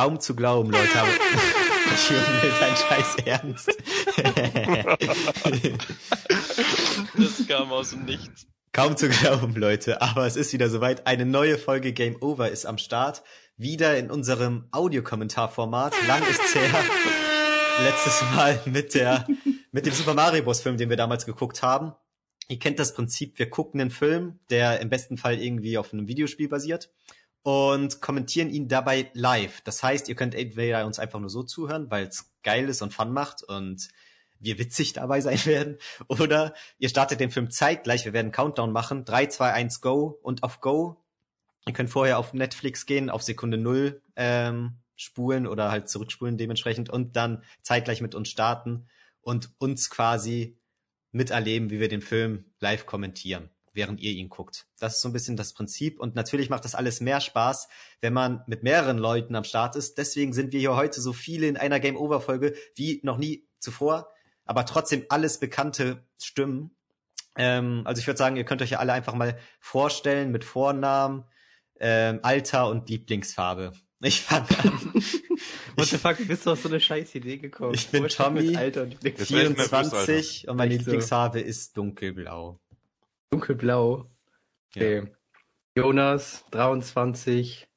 Kaum zu glauben, Leute. Aber Junge, dein Scheiß Ernst. das kam aus dem Nichts. Kaum zu glauben, Leute. Aber es ist wieder soweit. Eine neue Folge Game Over ist am Start. Wieder in unserem Audiokommentarformat. Lang ist's her. Letztes Mal mit der, mit dem Super Mario Bros. Film, den wir damals geguckt haben. Ihr kennt das Prinzip. Wir gucken einen Film, der im besten Fall irgendwie auf einem Videospiel basiert und kommentieren ihn dabei live. Das heißt, ihr könnt entweder uns einfach nur so zuhören, weil es geil ist und Fun macht und wir witzig dabei sein werden. Oder ihr startet den Film zeitgleich. Wir werden Countdown machen. 3, 2, 1, Go. Und auf Go, ihr könnt vorher auf Netflix gehen, auf Sekunde Null ähm, spulen oder halt zurückspulen dementsprechend und dann zeitgleich mit uns starten und uns quasi miterleben, wie wir den Film live kommentieren während ihr ihn guckt. Das ist so ein bisschen das Prinzip. Und natürlich macht das alles mehr Spaß, wenn man mit mehreren Leuten am Start ist. Deswegen sind wir hier heute so viele in einer Game Over Folge wie noch nie zuvor. Aber trotzdem alles bekannte Stimmen. Ähm, also ich würde sagen, ihr könnt euch ja alle einfach mal vorstellen mit Vornamen, ähm, Alter und Lieblingsfarbe. Ich fange an. What the fuck, bist du auf so eine scheiß Idee gekommen? Ich bin Tommy, 24 und meine Lieblingsfarbe ist dunkelblau. Dunkelblau. Okay. Ja. Jonas, 23,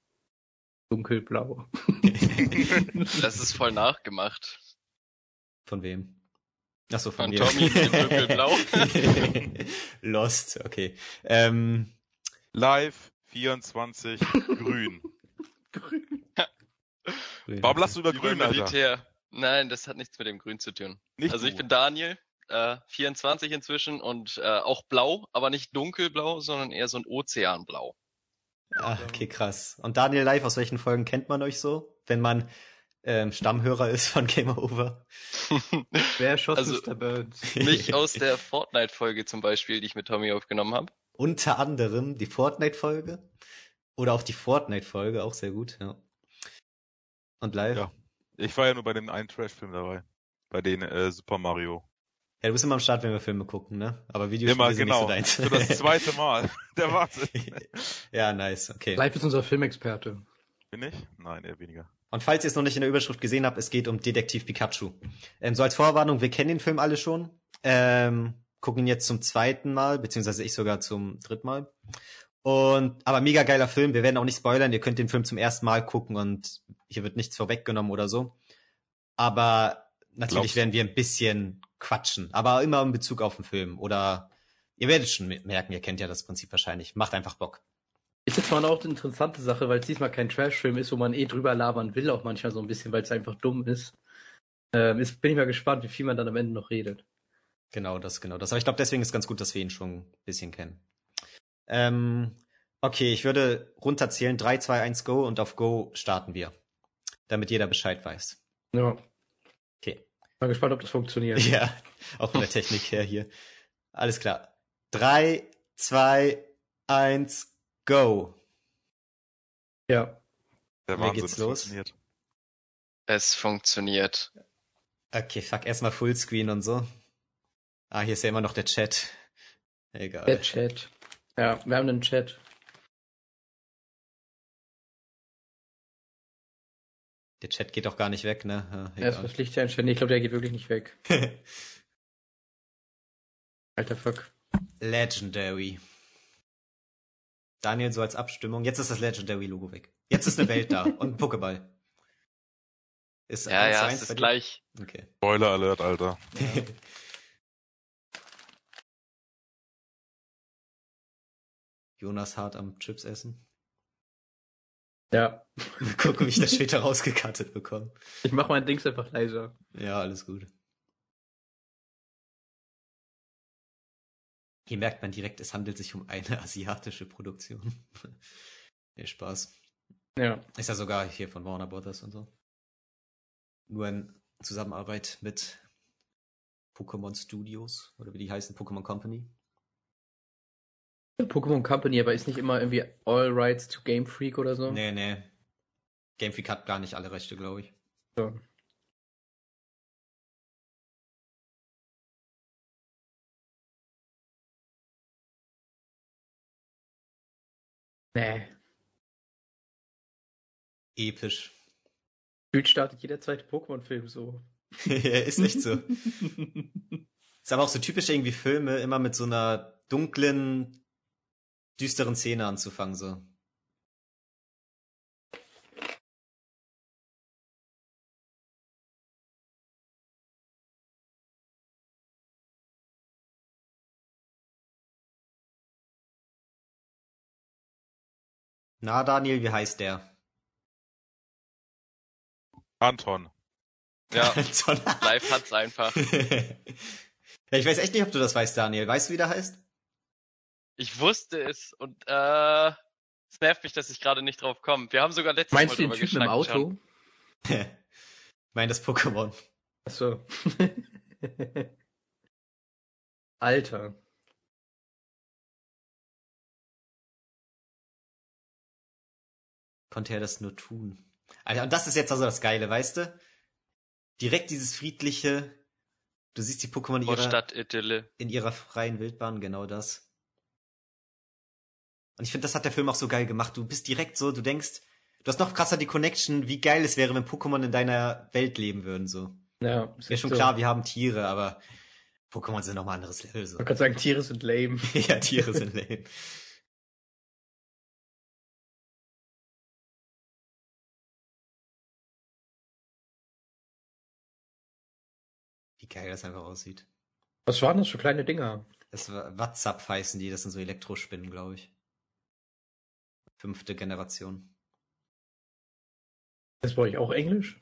dunkelblau. das ist voll nachgemacht. Von wem? Achso, von, von mir. Tommy, dunkelblau. Lost, okay. Ähm, Live, 24, grün. grün. Warum lasst du über grün, Alter? Nein, das hat nichts mit dem Grün zu tun. Nicht also ich bin Daniel, äh, 24 inzwischen und äh, auch blau, aber nicht dunkelblau, sondern eher so ein Ozeanblau. Ach, okay, krass. Und Daniel Live, aus welchen Folgen kennt man euch so, wenn man ähm, Stammhörer ist von Game Over? Wer schoss also, Mr. Burns? Mich aus der Fortnite-Folge zum Beispiel, die ich mit Tommy aufgenommen habe. Unter anderem die Fortnite-Folge oder auch die Fortnite-Folge, auch sehr gut, ja. Und live? Ja. Ich war ja nur bei dem einen Trash-Film dabei. Bei den äh, Super Mario. Ja, du bist immer am Start, wenn wir Filme gucken, ne? Aber Videospiele immer, sind genau. nicht so deins. Für das zweite Mal. Der Wahnsinn. ja, nice, okay. Live ist unser Filmexperte. Bin ich? Nein, eher weniger. Und falls ihr es noch nicht in der Überschrift gesehen habt, es geht um Detektiv Pikachu. Ähm, so als Vorwarnung, wir kennen den Film alle schon. Ähm, gucken ihn jetzt zum zweiten Mal, beziehungsweise ich sogar zum dritten Mal. Und, aber mega geiler Film. Wir werden auch nicht spoilern. Ihr könnt den Film zum ersten Mal gucken und hier wird nichts vorweggenommen oder so. Aber natürlich werden wir ein bisschen quatschen, aber immer in Bezug auf den Film. Oder ihr werdet schon merken, ihr kennt ja das Prinzip wahrscheinlich. Macht einfach Bock. Ist jetzt mal auch eine interessante Sache, weil es diesmal kein Trash-Film ist, wo man eh drüber labern will, auch manchmal so ein bisschen, weil es einfach dumm ist. Ähm, ist. Bin ich mal gespannt, wie viel man dann am Ende noch redet. Genau, das, genau das. Aber ich glaube, deswegen ist ganz gut, dass wir ihn schon ein bisschen kennen. Ähm, okay, ich würde runterzählen. 3, 2, 1, Go und auf Go starten wir. Damit jeder Bescheid weiß. Ja. Mal gespannt, ob das funktioniert. Ja, auch von der Technik her hier. Alles klar. Drei, zwei, eins, go. Ja. Der Wahnsinn, geht's los? Funktioniert. Es funktioniert. Okay, fuck, erstmal Fullscreen und so. Ah, hier ist ja immer noch der Chat. Egal. Der Chat. Ja, wir haben einen Chat. Der Chat geht auch gar nicht weg, ne? Ja, er ist das Licht einstellen. Ich glaube, der geht wirklich nicht weg. Alter Fuck. Legendary. Daniel, so als Abstimmung. Jetzt ist das Legendary-Logo weg. Jetzt ist eine Welt da und ein Pokéball. Ist ja, ja, es ist gleich. Okay. Spoiler Alert, Alter. Ja. Jonas hart am Chips essen. Ja. Gucken, wie ich das später rausgekattet bekomme. Ich mach mein Dings einfach leiser. Ja, alles gut. Hier merkt man direkt, es handelt sich um eine asiatische Produktion. nee, Spaß. Ja. Ist ja sogar hier von Warner Brothers und so. Nur in Zusammenarbeit mit Pokémon Studios oder wie die heißen, Pokémon Company. Pokémon Company, aber ist nicht immer irgendwie All Rights to Game Freak oder so? Nee, nee. Game Freak hat gar nicht alle Rechte, glaube ich. So. Nee. Episch. Gefühlt startet jeder zweite Pokémon-Film so. ja, ist echt so. ist aber auch so typisch irgendwie Filme, immer mit so einer dunklen, düsteren Szene anzufangen, so. Na, Daniel, wie heißt der? Anton. Ja, Anton. live hat's einfach. ich weiß echt nicht, ob du das weißt, Daniel. Weißt du, wie der heißt? Ich wusste es und äh, es nervt mich, dass ich gerade nicht drauf komme. Wir haben sogar letztes Meinst du Mal den drüber Typen im Auto? meine das Pokémon. Achso. Alter. Konnte er das nur tun? Alter, und das ist jetzt also das Geile, weißt du? Direkt dieses friedliche, du siehst die Pokémon in ihrer, in ihrer freien Wildbahn, genau das. Und ich finde, das hat der Film auch so geil gemacht. Du bist direkt so, du denkst, du hast noch krasser die Connection, wie geil es wäre, wenn Pokémon in deiner Welt leben würden, so. Ja, Ist ja schon klar, wir haben Tiere, aber Pokémon sind nochmal anderes Level, so. Man kann sagen, Tiere sind lame. ja, Tiere sind lame. Wie geil das einfach aussieht. Was waren das für kleine Dinger? Das war WhatsApp heißen die, das sind so Elektrospinnen, glaube ich. Fünfte Generation. Das war ich auch Englisch?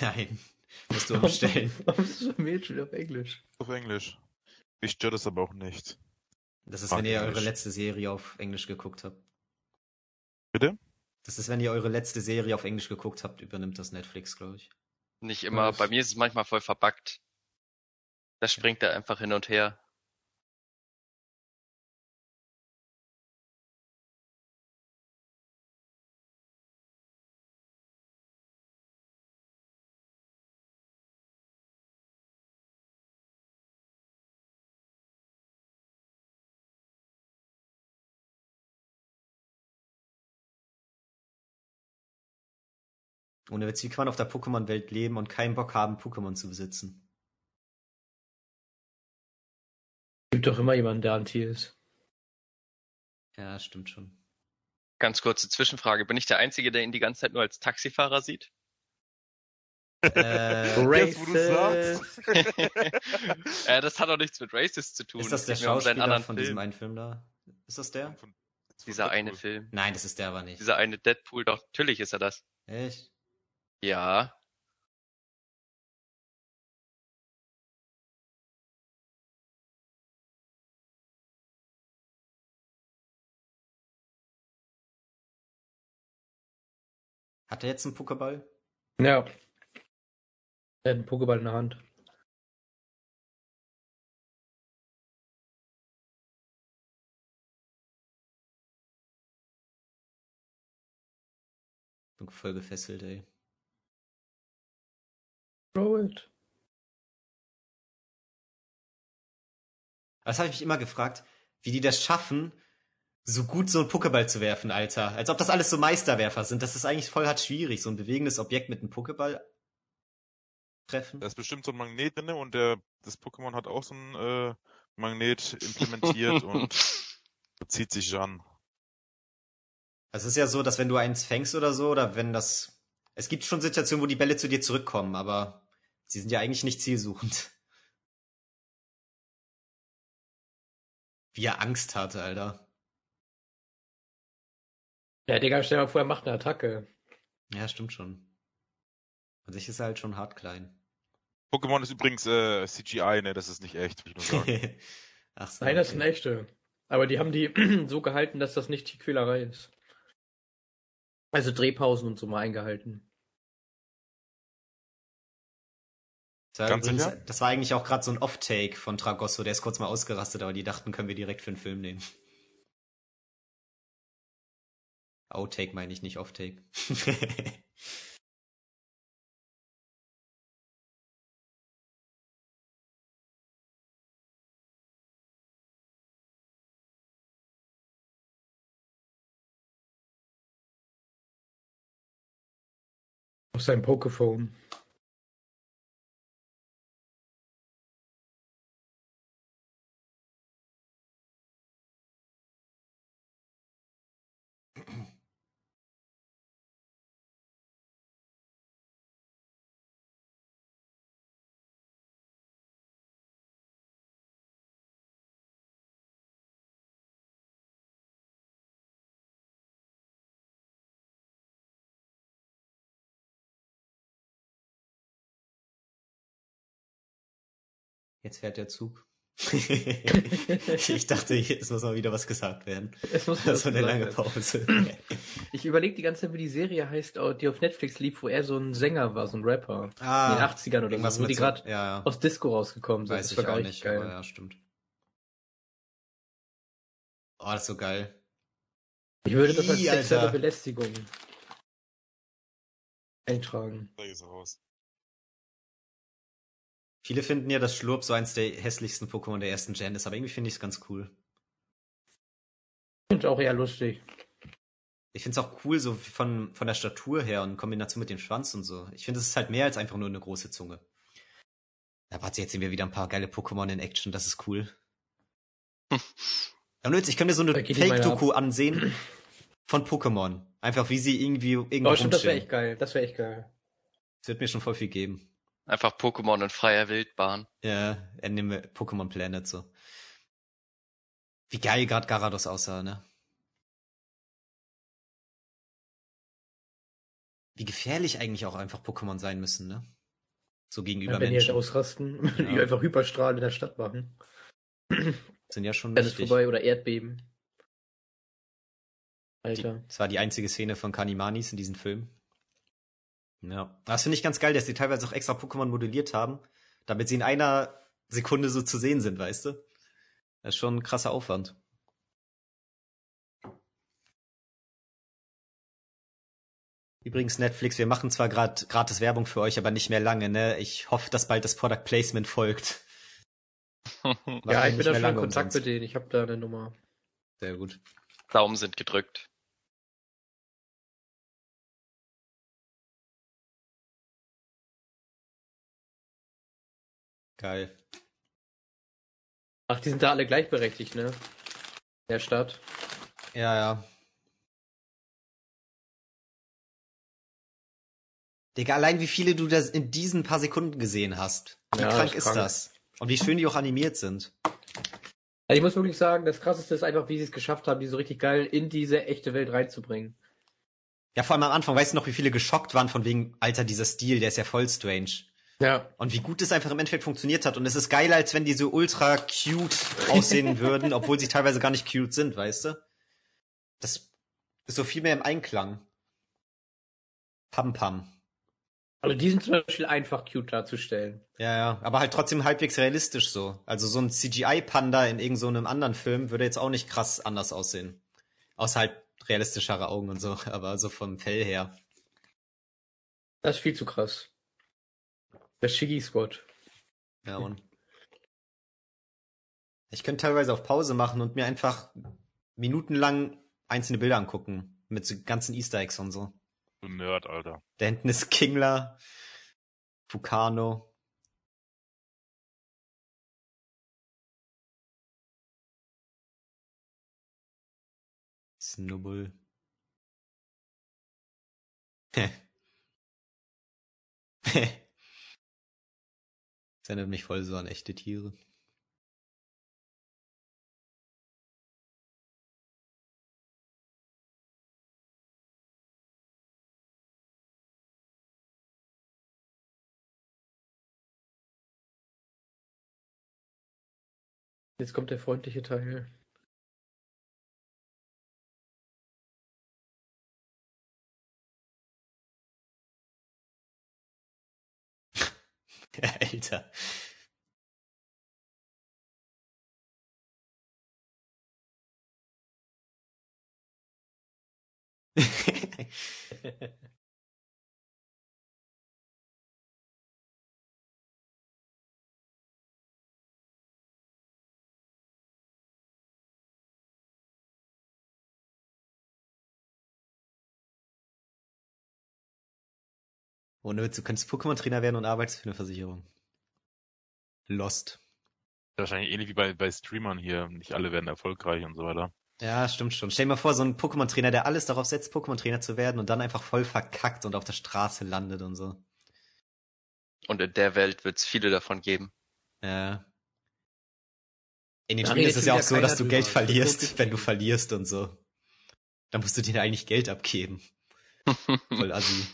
Nein, musst du umstellen. Warum ist das Mädchen auf Englisch? Auf Englisch. Mich stört das aber auch nicht. Das ist, Ach, wenn ihr eure letzte Serie auf Englisch geguckt habt. Bitte? Das ist, wenn ihr eure letzte Serie auf Englisch geguckt habt, übernimmt das Netflix, glaube ich. Nicht immer. Was? Bei mir ist es manchmal voll verbuggt. Da springt er einfach hin und her. Ohne Witz, wie kann man auf der Pokémon-Welt leben und keinen Bock haben, Pokémon zu besitzen? Gibt doch immer jemanden, der anti ist. Ja, stimmt schon. Ganz kurze Zwischenfrage. Bin ich der Einzige, der ihn die ganze Zeit nur als Taxifahrer sieht? Äh, du's sagst. äh, das hat doch nichts mit Racist zu tun. ist das der um seinen Schauspieler anderen von Film. diesem einen Film da? Ist das der? Von- Dieser eine Deadpool. Film. Nein, das ist der aber nicht. Dieser eine Deadpool, doch, natürlich ist er das. Echt? Ja. Hat er jetzt einen Pokéball? Ja. Er hat einen Pokéball in der Hand. Bin voll gefesselt, ey. It. Das habe ich mich immer gefragt, wie die das schaffen, so gut so einen Pokéball zu werfen, Alter. Als ob das alles so Meisterwerfer sind. Das ist eigentlich voll hart schwierig, so ein bewegendes Objekt mit einem Pokéball treffen. Da ist bestimmt so ein Magnet drin und der, das Pokémon hat auch so ein äh, Magnet implementiert und zieht sich an. Es ist ja so, dass wenn du eins fängst oder so, oder wenn das. Es gibt schon Situationen, wo die Bälle zu dir zurückkommen, aber sie sind ja eigentlich nicht zielsuchend. Wie er Angst hatte, Alter. Ja, Digga, stell dir mal vor, er macht eine Attacke. Ja, stimmt schon. An sich ist er halt schon hart klein. Pokémon ist übrigens äh, CGI, ne? Das ist nicht echt, will ich nur sagen. Ach so. Nein, das sind okay. echte. Aber die haben die so gehalten, dass das nicht Tierquälerei ist. Also Drehpausen und so mal eingehalten. Das war, Ganz übrigens, sicher? das war eigentlich auch gerade so ein Off-Take von Tragosso, der ist kurz mal ausgerastet, aber die dachten, können wir direkt für einen Film nehmen. Outtake meine ich nicht Off-Take. Auf seinem Pokephone. Jetzt fährt der Zug. ich dachte, jetzt muss mal wieder was gesagt werden. Es muss Das war eine lange. Pause. Ich überlege die ganze Zeit, wie die Serie heißt, die auf Netflix lief, wo er so ein Sänger war, so ein Rapper. In den 80ern oder irgendwas so, wo die so- gerade Ja, ja. aus Disco rausgekommen sind. Weiß das ich auch gar nicht, geil. aber ja, stimmt. Oh, das ist so geil. Ich würde das als sexuelle. Belästigung eintragen. Da ist er raus. Viele finden ja, dass Schlurp so eins der hässlichsten Pokémon der ersten Gen ist, aber irgendwie finde ich es ganz cool. Und auch eher lustig. Ich finde es auch cool, so von, von der Statur her und in Kombination mit dem Schwanz und so. Ich finde, es ist halt mehr als einfach nur eine große Zunge. Ja, warte, jetzt sehen wir wieder ein paar geile Pokémon in Action, das ist cool. Ja, Nils, ich kann mir so eine Fake-Doku ansehen von Pokémon. Einfach wie sie irgendwie irgendwo Oh, stimmt, das wäre echt geil. Das wäre echt geil. Das wird mir schon voll viel geben. Einfach Pokémon in freier Wildbahn. Ja, Anime Pokémon Planet so. Wie geil gerade Garados aussah, ne? Wie gefährlich eigentlich auch einfach Pokémon sein müssen, ne? So gegenüber Ja, wenn die halt Menschen. ausrasten, wenn die Ja. einfach Hyperstrahl in der Stadt machen. Sind ja schon wichtig. vorbei oder Erdbeben. Die, Alter. das war die einzige Szene von Kanimanis in diesem Film. Ja. Das finde ich ganz geil, dass die teilweise auch extra Pokémon modelliert haben, damit sie in einer Sekunde so zu sehen sind, weißt du? Das ist schon ein krasser Aufwand. Übrigens, Netflix, wir machen zwar gerade gratis Werbung für euch, aber nicht mehr lange, ne? Ich hoffe, dass bald das Product Placement folgt. Ja, ich bin da schon in Kontakt umsonst. mit denen. Ich habe da eine Nummer. Sehr gut. Daumen sind gedrückt. Geil. Ach, die sind da alle gleichberechtigt, ne? In der Stadt. Ja, ja. Digga, allein wie viele du das in diesen paar Sekunden gesehen hast. Wie Ja, krank ist krank. das? Und wie schön die auch animiert sind. Also ich muss wirklich sagen, das krasseste ist einfach, wie sie es geschafft haben, die so richtig geil in diese echte Welt reinzubringen. Ja, vor allem am Anfang, weißt du noch, wie viele geschockt waren von wegen, Alter, dieser Stil, der ist ja voll strange. Ja. Und wie gut es einfach im Endeffekt funktioniert hat. Und es ist geiler, als wenn die so ultra cute aussehen würden, obwohl sie teilweise gar nicht cute sind, weißt du? Das ist so viel mehr im Einklang. Pam Pam. Also die sind zum Beispiel einfach cute darzustellen. Ja, ja, aber halt trotzdem halbwegs realistisch so. Also so ein CGI-Panda in irgendeinem so einem anderen Film würde jetzt auch nicht krass anders aussehen. Außer halt realistischere Augen und so, aber so vom Fell her. Das ist viel zu krass. Der Shiggy-Squad. Ja, und ich könnte teilweise auf Pause machen und mir einfach minutenlang einzelne Bilder angucken. Mit so ganzen Easter Eggs und so. Du Nerd, Alter. Da hinten ist Kingler, Fukano. Snubble. Das erinnert mich voll so an echte Tiere. Jetzt kommt der freundliche Teil. Alter. Ohne Witz, du könntest Pokémon-Trainer werden und arbeitest für eine Versicherung. Lost. Wahrscheinlich ähnlich wie bei, bei Streamern hier. Nicht alle werden erfolgreich und so weiter. Ja, stimmt schon. Stell dir mal vor, so ein Pokémon-Trainer, der alles darauf setzt, Pokémon-Trainer zu werden und dann einfach voll verkackt und auf der Straße landet und so. Und in der Welt wird es viele davon geben. Ja. In den Spielen ist es ja auch so, dass du drüber. Geld verlierst, wenn du verlierst und so. Dann musst du denen eigentlich Geld abgeben. Voll assi.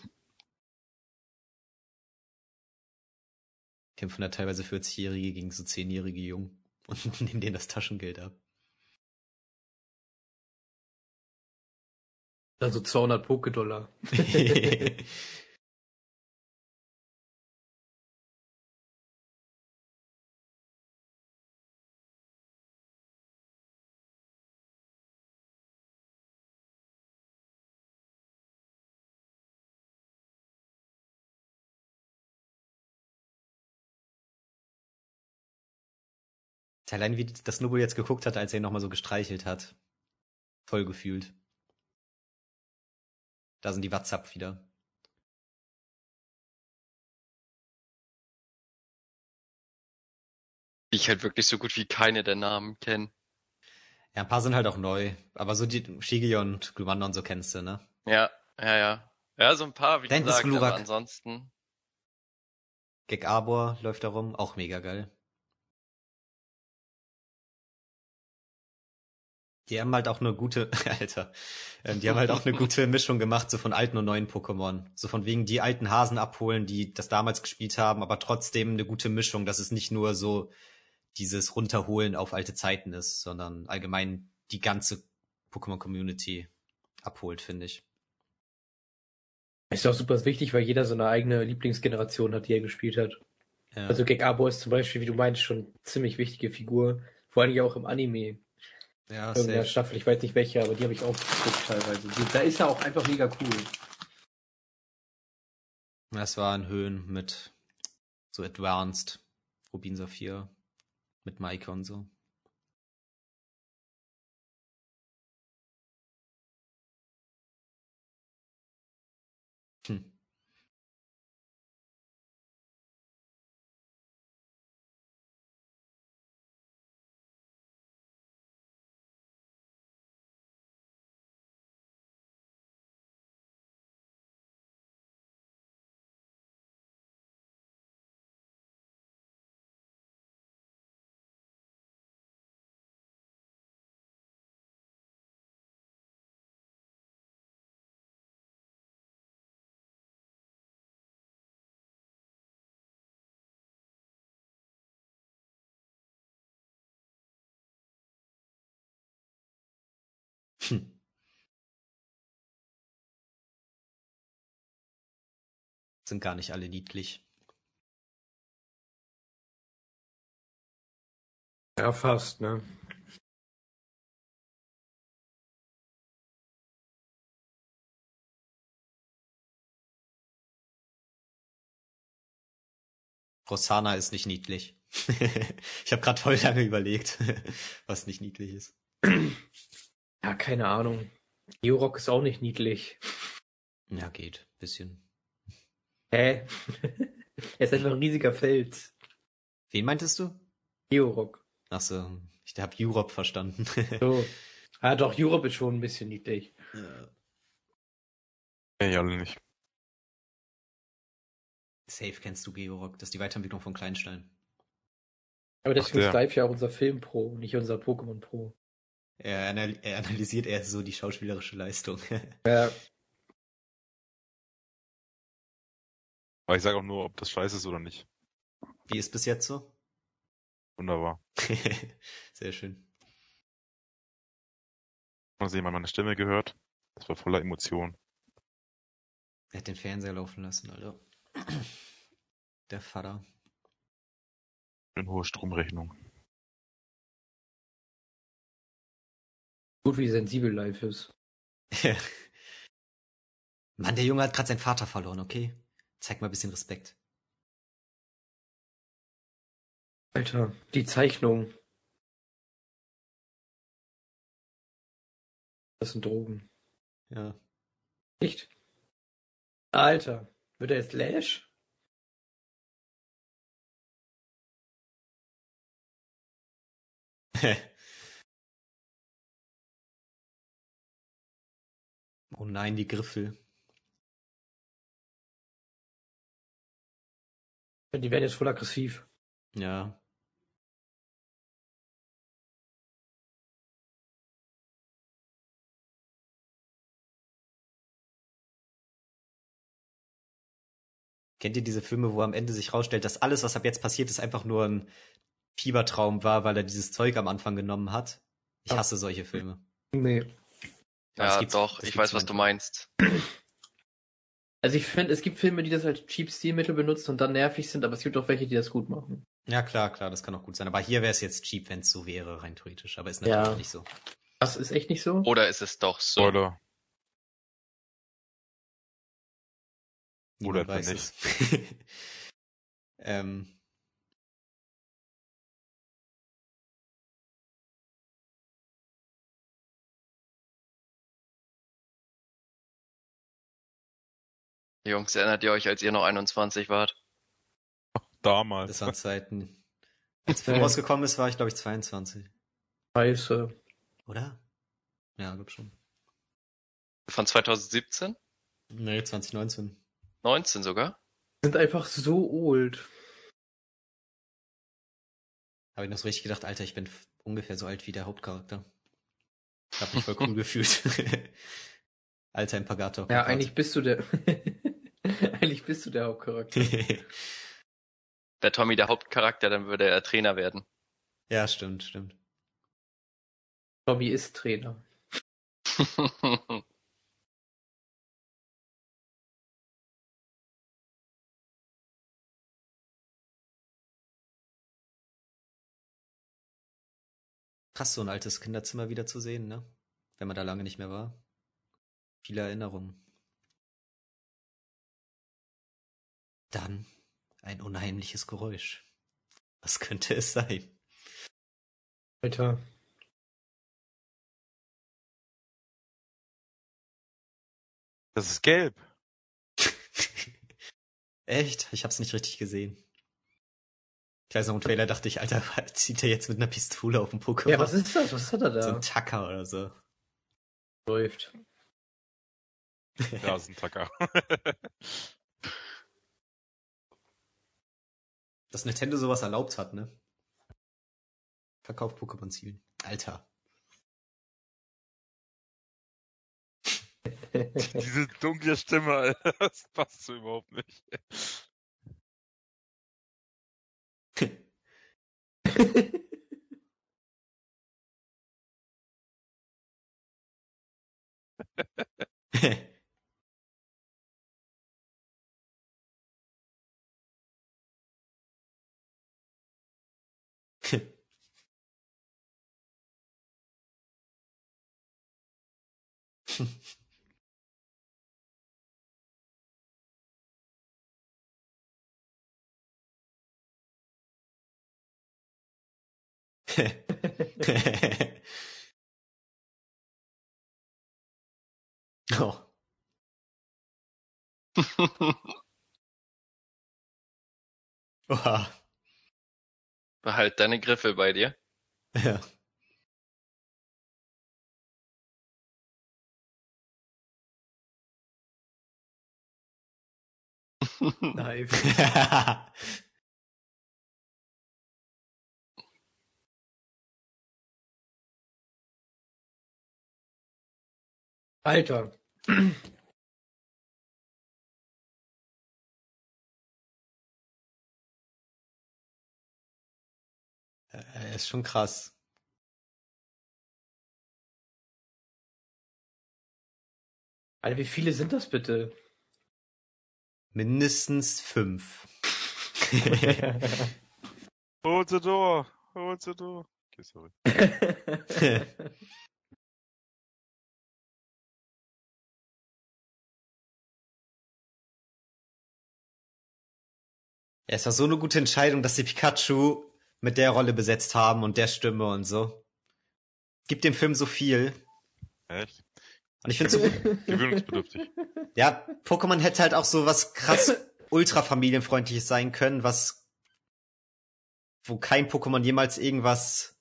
Kämpfen da teilweise 40-Jährige gegen so 10-jährige Jungen und nehmen denen das Taschengeld ab. Also 200 Poké-Dollar. Allein wie das Nubo jetzt geguckt hat, als er ihn nochmal so gestreichelt hat. Voll gefühlt. Da sind die WhatsApp wieder. Die ich halt wirklich so gut wie keine der Namen kenne. Ja, ein paar sind halt auch neu. Aber so die Shigi und Glumanda und so kennst du, ne? Ja, ja, ja. Ja, so ein paar, wie ist gesagt, aber ansonsten. Gek Arbor läuft da rum, auch mega geil. Die haben halt auch eine gute, Alter, ähm, die haben halt auch eine gute Mischung gemacht, so von alten und neuen Pokémon. So von wegen die alten Hasen abholen, die das damals gespielt haben, aber trotzdem eine gute Mischung, dass es nicht nur so dieses Runterholen auf alte Zeiten ist, sondern allgemein die ganze Pokémon-Community abholt, finde ich. Ist auch super wichtig, weil jeder so eine eigene Lieblingsgeneration hat, die er gespielt hat. Ja. Also Gek Abo ist zum Beispiel, wie du meinst, schon eine ziemlich wichtige Figur. Vor allem ja auch im Anime. Ja, Irgendeiner safe. Staffel, ich weiß nicht welche, aber die habe ich auch geguckt teilweise. Da ist er auch einfach mega cool. Das waren Höhen mit so Advanced, Rubin Saphir, mit Maike und so. Sind gar nicht alle niedlich. Ja, fast, ne? Rossana ist nicht niedlich. ich habe gerade voll lange überlegt, was nicht niedlich ist. Ja, keine Ahnung. Georock ist auch nicht niedlich. Ja, geht. Bisschen. Hä? er ist einfach ein riesiger Fels. Wen meintest du? Georock. Ach so, ich habe Europe verstanden. So. Ah, doch, Europe ist schon ein bisschen niedlich. Ja. Ja, alle nicht. Safe kennst du Georock, das ist die Weiterentwicklung von Kleinstein. Aber deswegen der. ist Live ja auch unser Film Pro, nicht unser Pokémon Pro. Er, er analysiert eher so die schauspielerische Leistung. Ja, Aber ich sage auch nur, ob das scheiße ist oder nicht. Wie ist bis jetzt so? Wunderbar. Sehr schön. Haben Sie mal meine Stimme gehört? Das war voller Emotion. Er hat den Fernseher laufen lassen, Alter. Der Vater. Eine hohe Stromrechnung. gut wie sensibel Live ist. Mann, der Junge hat gerade seinen Vater verloren, okay? Zeig mal ein bisschen Respekt. Alter, die Zeichnung. Das sind Drogen. Ja. Nicht? Alter, Wird er jetzt Lash? oh nein, die Griffel. Die werden jetzt voll aggressiv. Ja. Kennt ihr diese Filme, wo am Ende sich rausstellt, dass alles, was ab jetzt passiert, ist einfach nur ein Fiebertraum war, weil er dieses Zeug am Anfang genommen hat? Ich hasse solche Filme. Nee. Ja, ja doch, ich weiß, was du meinst. Also ich finde, es gibt Filme, die das als cheap Stilmittel benutzen und dann nervig sind, aber es gibt auch welche, die das gut machen. Ja, klar, klar, das kann auch gut sein. Aber hier wäre es jetzt cheap, wenn es so wäre, rein theoretisch. Aber ist natürlich ja. nicht so. Das ist echt nicht so? Oder ist es doch so? Oder? Oder weiß nicht. ähm. Jungs, erinnert ihr euch, als ihr noch 21 wart? Damals. Das waren Zeiten. Als der Film rausgekommen ist, war ich, glaube ich, 22. Scheiße. Oder? Ja, glaub schon. Von 2017? Nee, 2019. 19 sogar? Sind einfach so old. Habe ich noch so richtig gedacht, Alter, ich bin ungefähr so alt wie der Hauptcharakter. Hab mich voll cool gefühlt. Alter Impagator. Ja, eigentlich bist du der. eigentlich bist du der Hauptcharakter. Wäre Tommy der Hauptcharakter, dann würde er Trainer werden. Ja, stimmt, stimmt. Tommy ist Trainer. Krass, so ein altes Kinderzimmer wieder zu sehen, ne? Wenn man da lange nicht mehr war. Viele Erinnerungen. Dann ein unheimliches Geräusch. Was könnte es sein? Alter. Das ist gelb. Echt? Ich hab's nicht richtig gesehen. Ich weiß noch, im Trailer dachte ich, Alter, zieht er jetzt mit einer Pistole auf den Pokémon? Ja, was ist das? Was hat er da? So ein Tacker oder so. Läuft. Ja, ist ein Tacker. Dass Nintendo sowas erlaubt hat, ne? Verkauft Pokémon-Zielen. Alter. Diese dunkle Stimme, Alter, das passt so überhaupt nicht. oh. Oha. Behalt deine Griffe bei dir. Ja. Nice. Alter. Äh, ist schon krass. Alter, wie viele sind das bitte? Mindestens fünf. Hold the door. Hold the door. Okay, sorry. Ja, es war so eine gute Entscheidung, dass sie Pikachu mit der Rolle besetzt haben und der Stimme und so. Gibt dem Film so viel. Echt? Und ich finde so, Gewöhnungsbedürftig. ja, Pokémon hätte halt auch so was krass ultra familienfreundliches sein können, was, wo kein Pokémon jemals irgendwas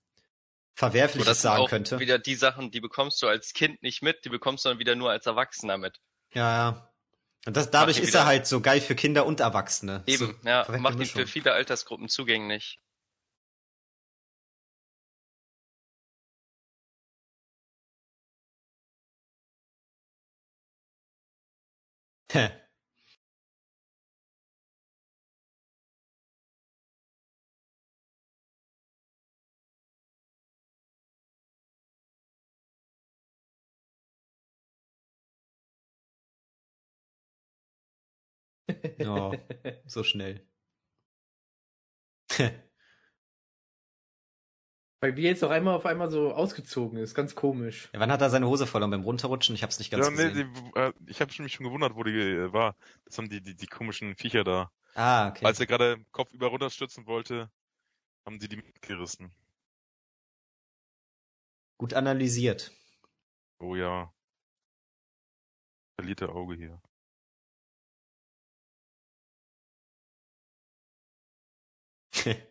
Verwerfliches das sagen auch könnte. wieder die Sachen, die bekommst du als Kind nicht mit, die bekommst du dann wieder nur als Erwachsener mit. Ja, ja. Und das, dadurch ist wieder- er halt so geil für Kinder und Erwachsene. Eben, so, ja, macht ihn für viele Altersgruppen zugänglich. Hä. Oh, so schnell. Weil wir jetzt auch einmal auf einmal so ausgezogen ist, ganz komisch. Ja, wann hat er seine Hose verloren? Beim Runterrutschen? Ich hab's nicht ganz Ja, nee, gesehen. die, äh, ich habe mich schon gewundert, wo die äh, war. Das haben die, die, die komischen Viecher da. ah, okay. Als er gerade Kopf über runterstürzen wollte, haben die die mitgerissen. Gut analysiert. Oh ja. Verlierte Auge hier.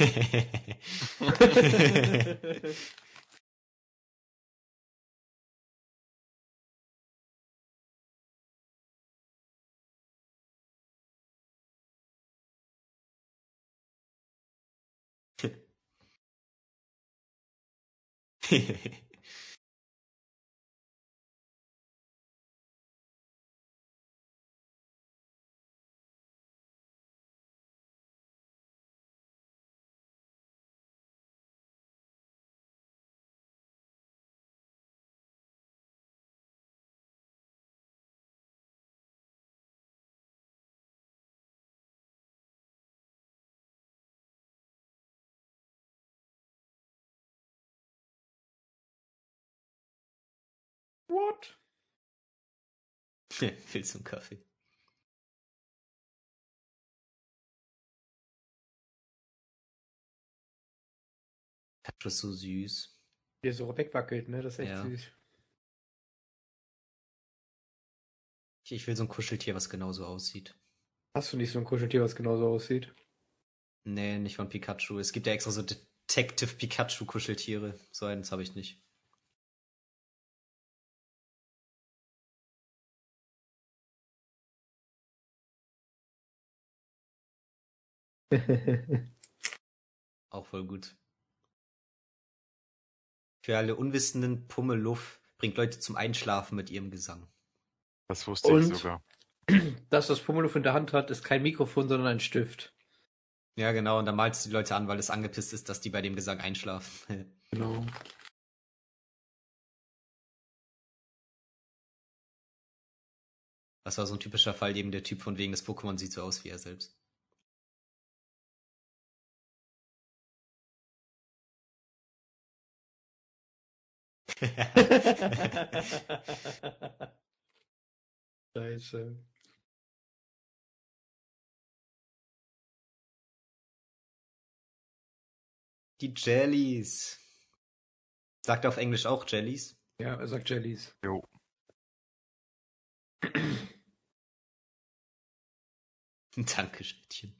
Hehehe What? Willst du einen Kaffee? Pikachu ist so süß. Wie er so wegwackelt, ne? Das ist echt Ja. süß. Ich, will so ein Kuscheltier, was genauso aussieht. Hast du nicht so ein Kuscheltier, was genauso aussieht? Nee, nicht von Pikachu. Es gibt ja extra so Detective Pikachu Kuscheltiere. So eins habe ich nicht. Auch voll gut. Für alle Unwissenden, Pummeluff bringt Leute zum Einschlafen mit ihrem Gesang. Das wusste Und? ich sogar. Das, was Pummeluff in der Hand hat, ist kein Mikrofon, sondern ein Stift. Ja, genau, und da malst du die Leute an, weil es angepisst ist, dass die bei dem Gesang einschlafen. Genau. Das war so ein typischer Fall, eben der Typ von wegen des Pokémon sieht so aus wie er selbst. Scheiße. Die Jellies. Sagt er auf Englisch auch Jellies? Ja, er sagt Jellies. Jo. Danke, Schnittchen.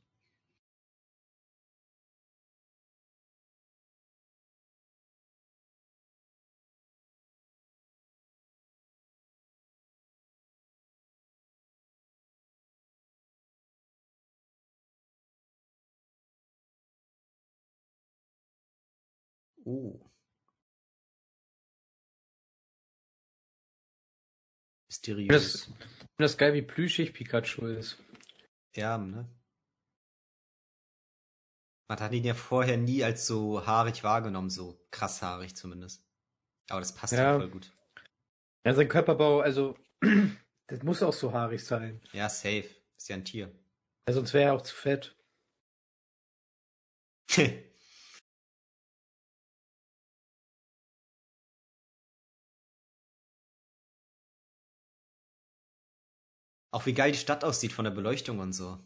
Oh. Mysteriös. Das- das geil, wie plüschig Pikachu ist. Ja, ne? Man hat ihn ja vorher nie als so haarig wahrgenommen, so krass haarig zumindest. Aber das passt ja Ja. voll gut. Ja, sein Körperbau, also, das muss auch so haarig sein. Ja, safe. Ist ja ein Tier. Ja, sonst wäre er auch zu fett. Auch wie geil die Stadt aussieht von der Beleuchtung und so.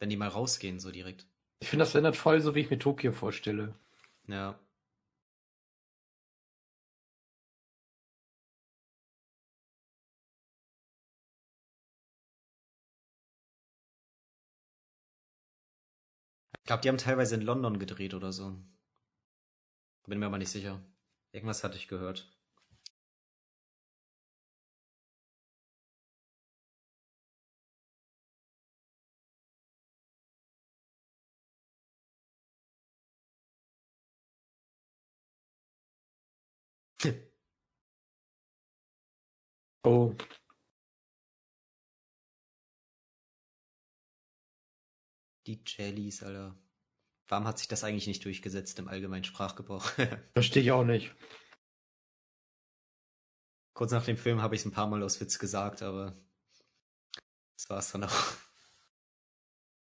Wenn die mal rausgehen, so direkt. Ich finde, das ändert voll so, wie ich mir Tokio vorstelle. Ja. Ich glaube, die haben teilweise in London gedreht oder so. Bin mir aber nicht sicher. Irgendwas hatte ich gehört. Oh. Die Jellies, Alter. Warum hat sich das eigentlich nicht durchgesetzt im allgemeinen Sprachgebrauch? Verstehe ich auch nicht. Kurz nach dem Film habe ich es ein paar Mal aus Witz gesagt, aber das war es dann auch.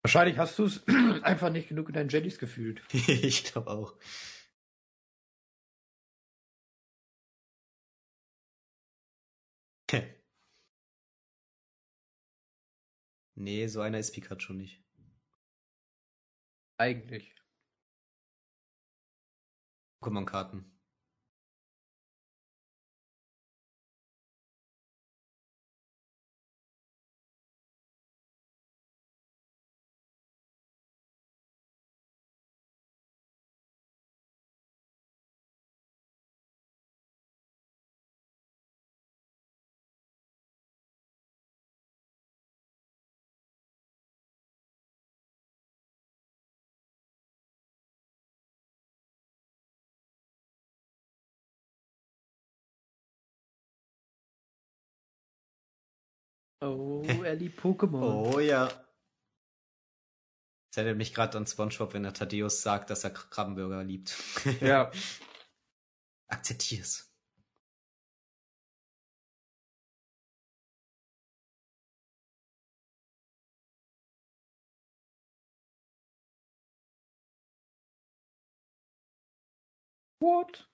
Wahrscheinlich hast du es einfach nicht genug in deinen Jellies gefühlt. ich glaube auch. Nee, so einer ist Pikachu nicht. Eigentlich. Pokémon-Karten. Oh, er liebt Pokémon. Oh ja. Das erinnert mich gerade an Spongebob, wenn der Thaddeus sagt, dass er Krabbenburger liebt. Ja. Akzeptier's. What?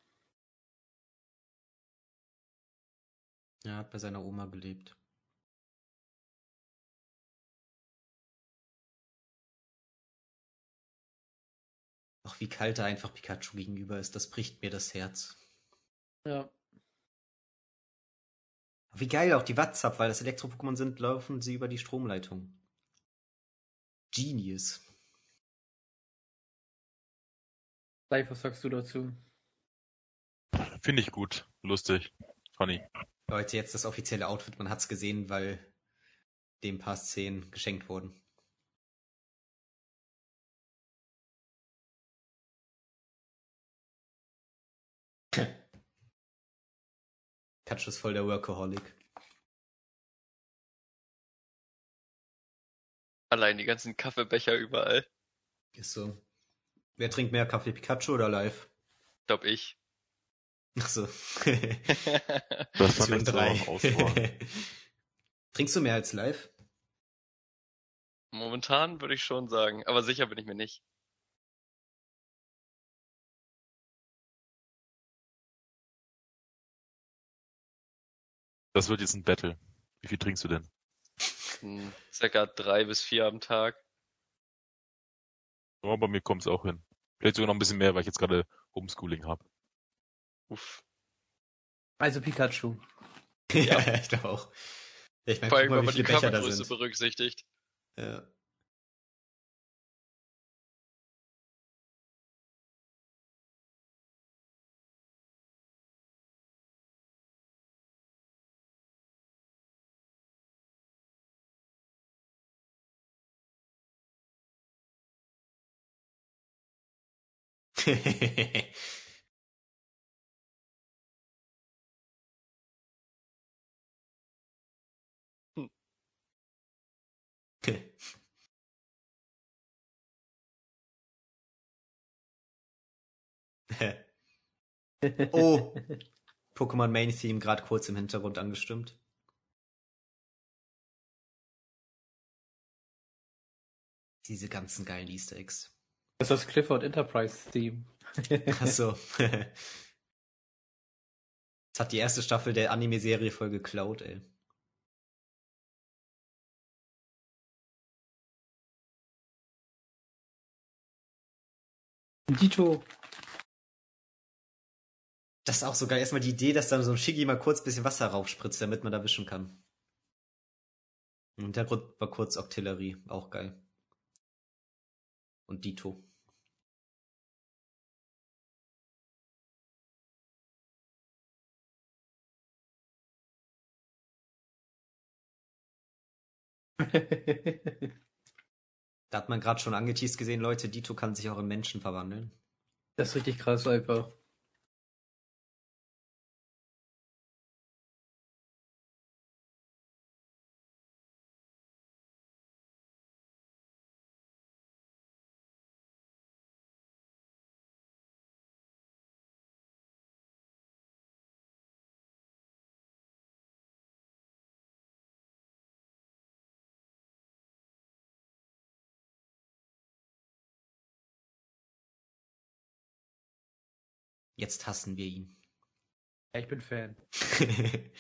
Er hat bei seiner Oma gelebt. Wie kalt er einfach Pikachu gegenüber ist, das bricht mir das Herz. Ja. Wie geil auch die WhatsApp, weil das Elektro-Pokémon sind, laufen sie über die Stromleitung. Genius. Live, was sagst du dazu? Finde ich gut. Lustig. Funny. Leute, jetzt das offizielle Outfit, man hat's gesehen, weil dem paar Szenen geschenkt wurden. Pikachu ist voll der Workaholic. Allein die ganzen Kaffeebecher überall. Ist so. Wer trinkt mehr Kaffee, Pikachu oder live? Glaub ich. Ach so. Das war nicht drei. Trinkst du mehr als live? Momentan würde ich schon sagen, aber sicher bin ich mir nicht. Das wird jetzt ein Battle. Wie viel trinkst du denn? Hm, circa drei bis vier am Tag. Oh, bei mir kommt's auch hin. Vielleicht sogar noch ein bisschen mehr, weil ich jetzt gerade Homeschooling habe. Uff. Also Pikachu. Ja, ich glaube auch. Ja, ich meine, Vor allem, mal, wenn man die Körpergröße berücksichtigt. Ja. oh, Pokémon Main Theme gerade kurz im Hintergrund angestimmt. Diese ganzen geilen Easter Eggs. Das ist das Clifford Enterprise Theme. Achso. Das hat die erste Staffel der Anime-Serie voll geklaut, ey. Dito. Das ist auch so geil. Erstmal die Idee, dass dann so ein Shiggy mal kurz ein bisschen Wasser raufspritzt, damit man da wischen kann. Im Hintergrund war kurz Octillerie. Auch geil. und Dito. Da hat man gerade schon angeteased gesehen, Leute, Dito kann sich auch in Menschen verwandeln. Das ist richtig krass einfach. Jetzt hassen wir ihn. Ja, ich bin Fan.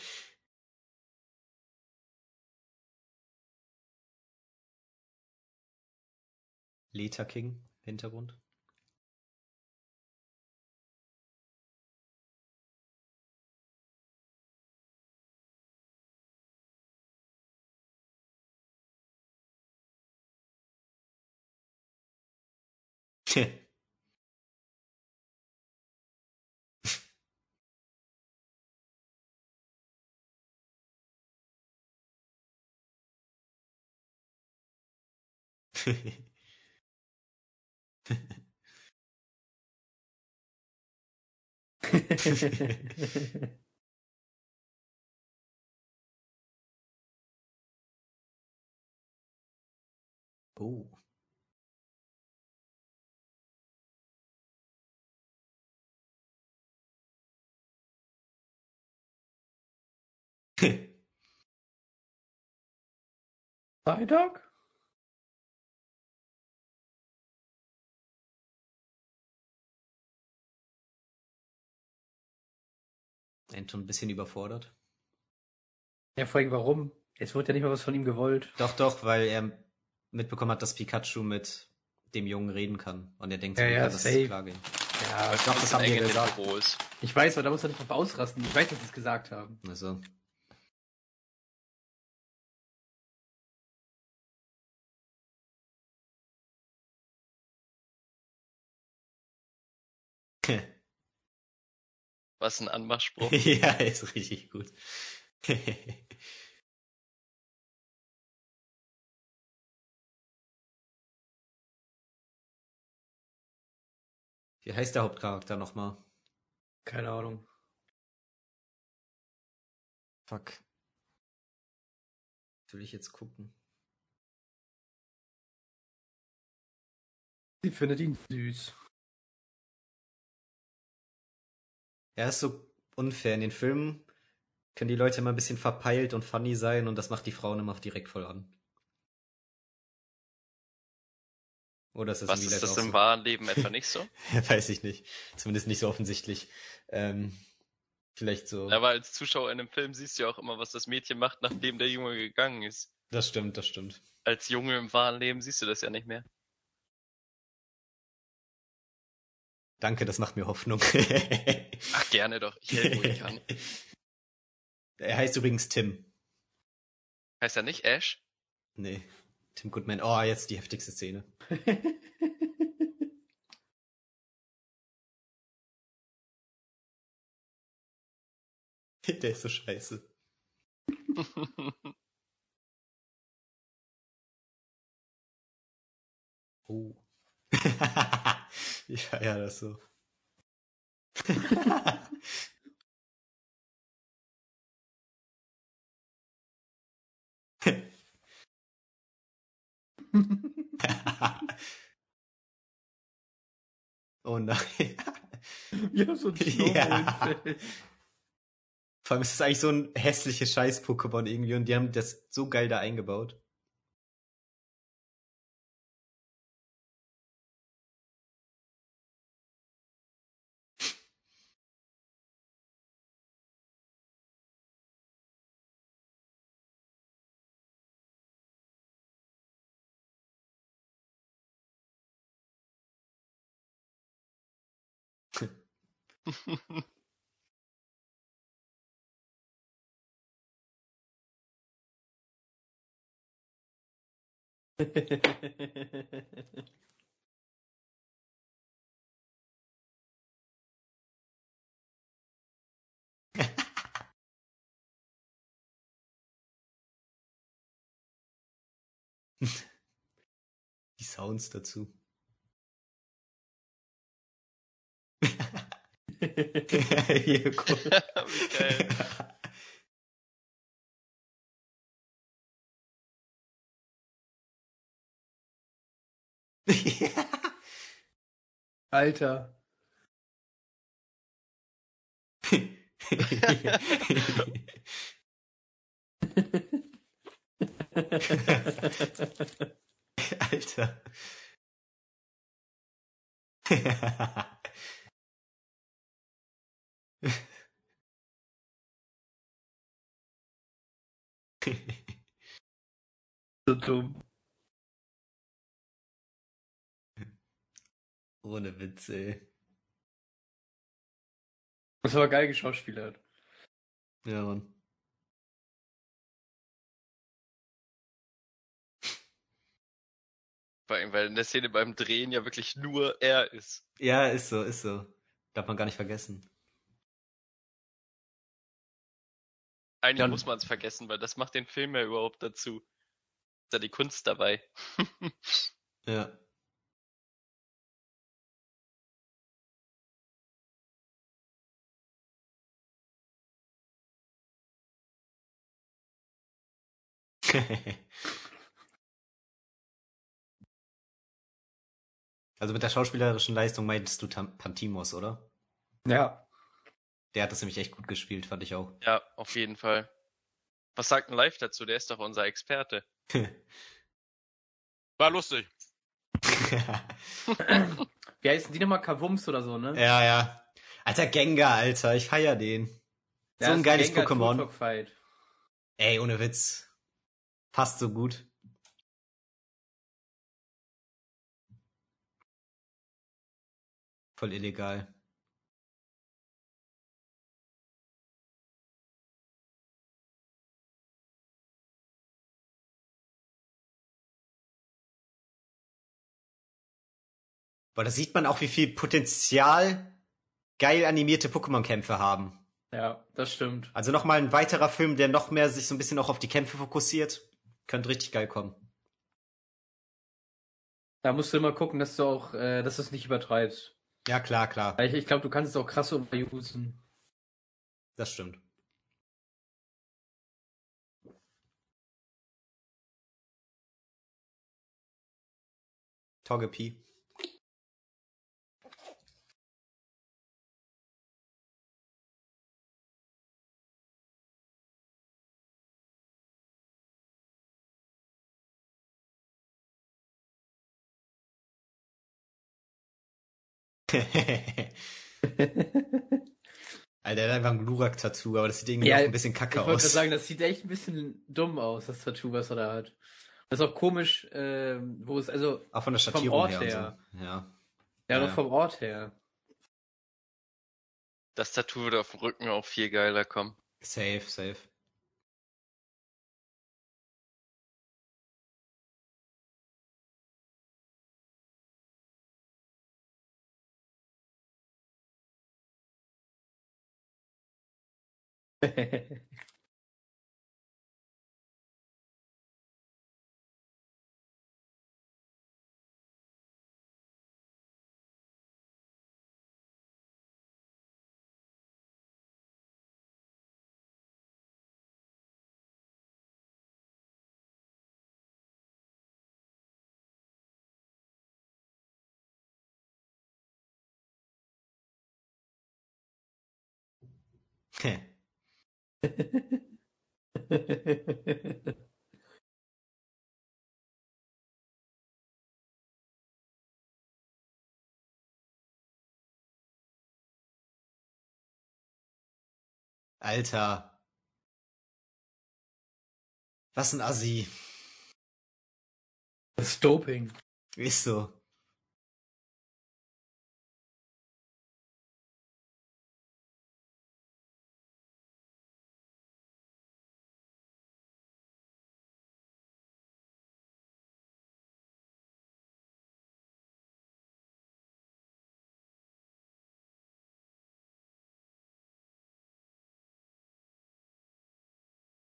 Leta King, Hintergrund. oh. Freitag? Anton ein bisschen überfordert. Ja, vor allem warum? Es wurde ja nicht mal was von ihm gewollt. Doch, doch, weil er mitbekommen hat, dass Pikachu mit dem Jungen reden kann. Und er denkt, Ja, so, ja, das ist klar gehen. Ja, Ich glaube, das haben wir gesagt. Ich weiß, aber da muss er nicht drauf ausrasten. Ich weiß, dass sie es gesagt haben. Also. Was ein Anmachspruch. ja, ist richtig gut. Wie heißt der Hauptcharakter nochmal? Keine Ahnung. Fuck. Will ich jetzt gucken? Sie findet ihn süß. Er ist so unfair. In den Filmen können die Leute immer ein bisschen verpeilt und funny sein und das macht die Frauen immer direkt voll an. Oder ist das Was ist das im so? wahren Leben etwa nicht so? Weiß ich nicht. Zumindest nicht so offensichtlich. Ähm, vielleicht so. Aber als Zuschauer in einem Film siehst du ja auch immer, was das Mädchen macht, nachdem der Junge gegangen ist. Das stimmt, das stimmt. Als Junge im wahren Leben siehst du das ja nicht mehr. Danke, das macht mir Hoffnung. Ach, gerne doch. Ich helfe, wo ich kann. er heißt übrigens Tim. Heißt er nicht Ash? Nee. Tim Goodman. Oh, jetzt die heftigste Szene. Der ist so scheiße. Oh. ich feier das so. oh nein. ja, so ein Ja. Vor allem ist es eigentlich so ein hässliches Scheiß-Pokémon irgendwie und die haben das so geil da eingebaut. Die Sounds dazu. Hier, geil. Alter. Alter. so dumm. Ohne Witz, ey. Das war geil geschauspielert. Ja, Mann. Vor allem, weil in der Szene beim Drehen ja wirklich nur er ist. Ja, ist so, ist so. Darf man gar nicht vergessen. Eigentlich Dann- muss man es vergessen, weil das macht den Film ja überhaupt dazu. Ist ja die Kunst dabei. Ja. Also mit der schauspielerischen Leistung meintest du Tam- Pantimos, oder? Ja. Der hat das nämlich echt gut gespielt, fand ich auch. ja, auf jeden Fall. Was sagt ein Live dazu? Der ist doch unser Experte. War lustig. Wie heißen die nochmal? Kavums oder so, ne? ja, ja. Alter Gengar, Alter, ich feier den. Ja, so ein geiles Pokémon. Ey, ohne Witz. Passt so gut. Voll illegal. Boah, da sieht man auch, wie viel Potenzial geil animierte Pokémon-Kämpfe haben. Ja, das stimmt. Also nochmal ein weiterer Film, der noch mehr sich so ein bisschen auch auf die Kämpfe fokussiert. Könnte richtig geil kommen. Da musst du immer gucken, dass du auch, äh, dass du es nicht übertreibst. Ja, klar, klar. Weil Ich, ich glaube, du kannst es auch krass überusen. Das stimmt. Togepi. Alter, der hat einfach ein Glurak-Tattoo, aber das sieht irgendwie Ja, auch ein bisschen Ich kacke wollte aus. gerade sagen, das sieht echt ein bisschen dumm aus, das Tattoo, was er da hat. Das ist auch komisch, ähm, wo es, also, auch von der vom Schattierung Ort her, her. so. Ja. ja, Ja. doch vom Ort her. Das Tattoo würde auf dem Rücken auch viel geiler kommen. Safe, safe. へへへへ Alter. Was ein Assi. Das ist Doping. Ist so.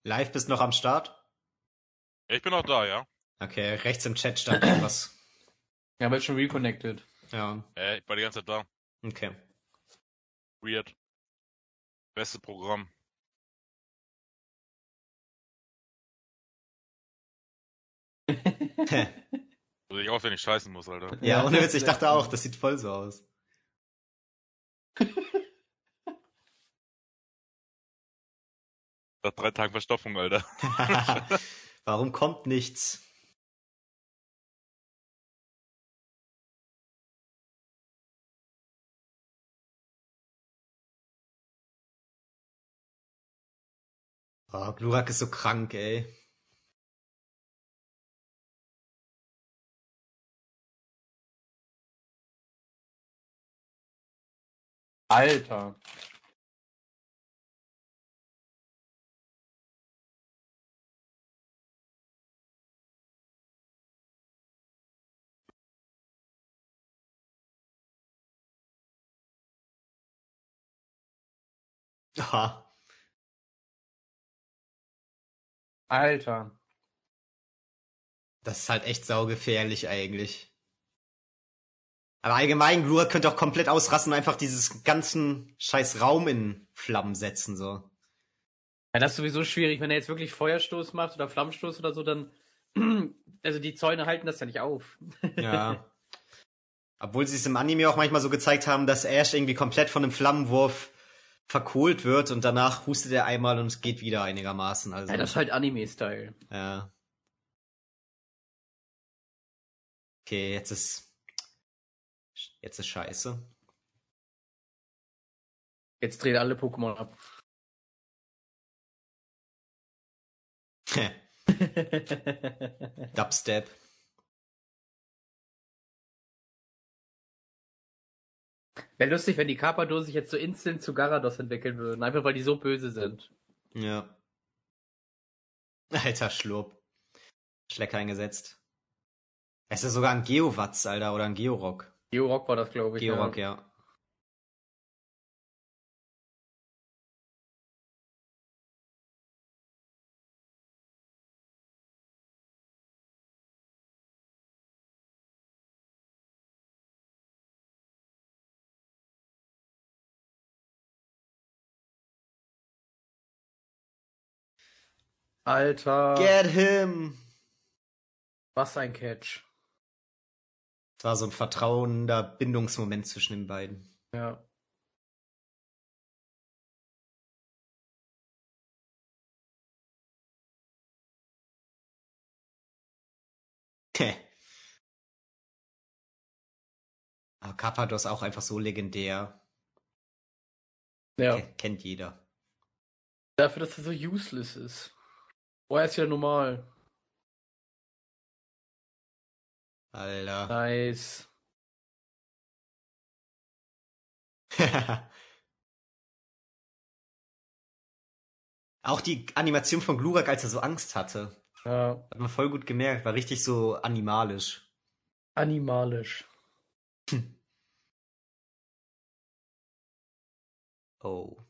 Live bist noch am Start? Ich bin auch da, ja. Okay, rechts im Chat stand irgendwas. Ja, aber ist schon reconnected. Ja, Äh, ich war die ganze Zeit da. okay. Weird. Beste Programm. Also ich auch, wenn ich scheißen muss, Alter. ja, ohne Witz, ich dachte auch, das sieht voll so aus. Nach drei Tagen Verstopfung, Alter. Warum kommt nichts? Oh, Glurak ist so krank, ey. Alter. Aha. Alter. Das ist halt echt saugefährlich eigentlich. Aber allgemein, Glurak könnte auch komplett ausrasten und einfach dieses ganzen scheiß Raum in Flammen setzen, so. Ja, das ist sowieso schwierig, wenn er jetzt wirklich Feuerstoß macht oder Flammenstoß oder so, dann. Also die Zäune halten das ja nicht auf. Ja. Obwohl sie es im Anime auch manchmal so gezeigt haben, dass Ash irgendwie komplett von einem Flammenwurf verkohlt wird und danach hustet er einmal und es geht wieder einigermaßen. Also, Ja, das ist halt Anime-Style. ja. Okay, jetzt ist. Jetzt ist scheiße. Jetzt dreht alle Pokémon ab. Dubstep. Wäre lustig, wenn die Carpador sich jetzt so instant zu Garados entwickeln würden. Einfach weil die so böse sind. Ja. Alter Schlurp. Schleck eingesetzt. Es ist sogar ein Geowatz, Alter, oder ein Georock. Georock war das, glaube ich. Georock, ja. ja. Alter. Get him! Was ein Catch. Es war so ein vertrauender Bindungsmoment zwischen den beiden. Ja. Aber Carpados auch einfach so legendär. Ja. Ke- Kennt jeder. Dafür, dass er so useless ist. Oh, er ist ja normal. Alter. Nice. Auch die Animation von Glurak, als er so Angst hatte. Ja. Hat man voll gut gemerkt. War richtig so animalisch. Animalisch. Oh.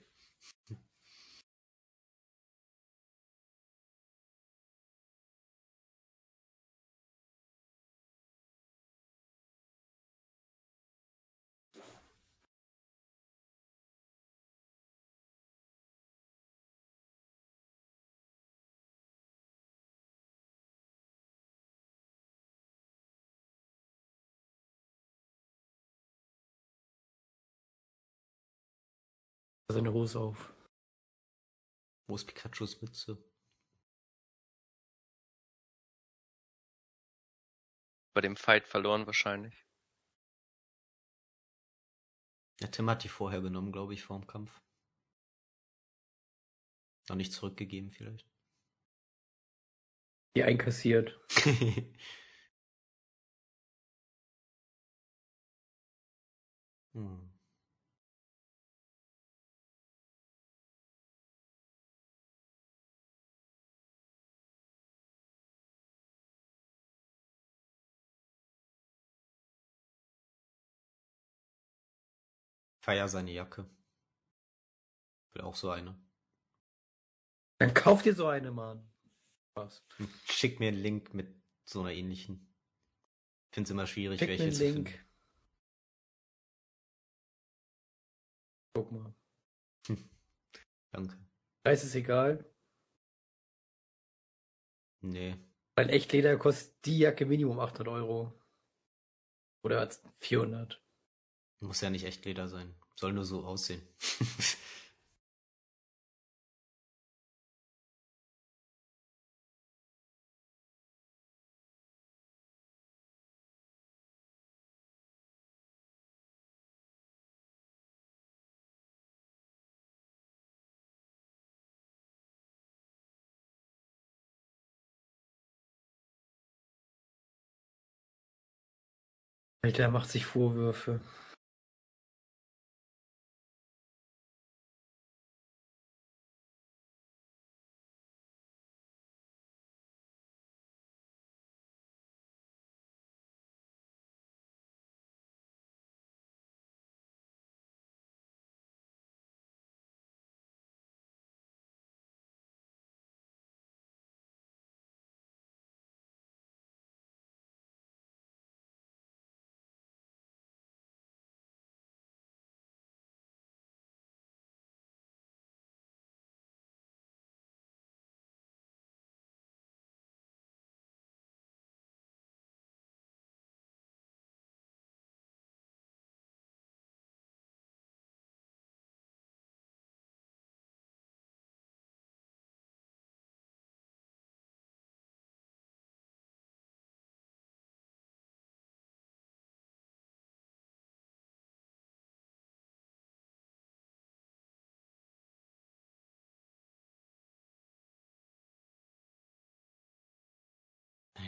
Seine Hose auf. Wo ist Pikachus Mütze? Bei dem Fight verloren wahrscheinlich. Ja, Tim hat die vorher genommen, glaube ich, vor dem Kampf. Noch nicht zurückgegeben vielleicht. Die einkassiert. hm. Feier seine Jacke. Will auch so eine. Dann kauf dir so eine, Mann. Was? Schick mir einen Link mit so einer ähnlichen. Ich finde es immer schwierig, Schick welche mir einen zu Link. finden. Guck mal. Danke. Preis ist egal. Nee. Weil Echtleder kostet die Jacke Minimum 800 Euro. Oder 400. Muss ja nicht echt Leder sein. Soll nur so aussehen. Alter, er macht sich Vorwürfe.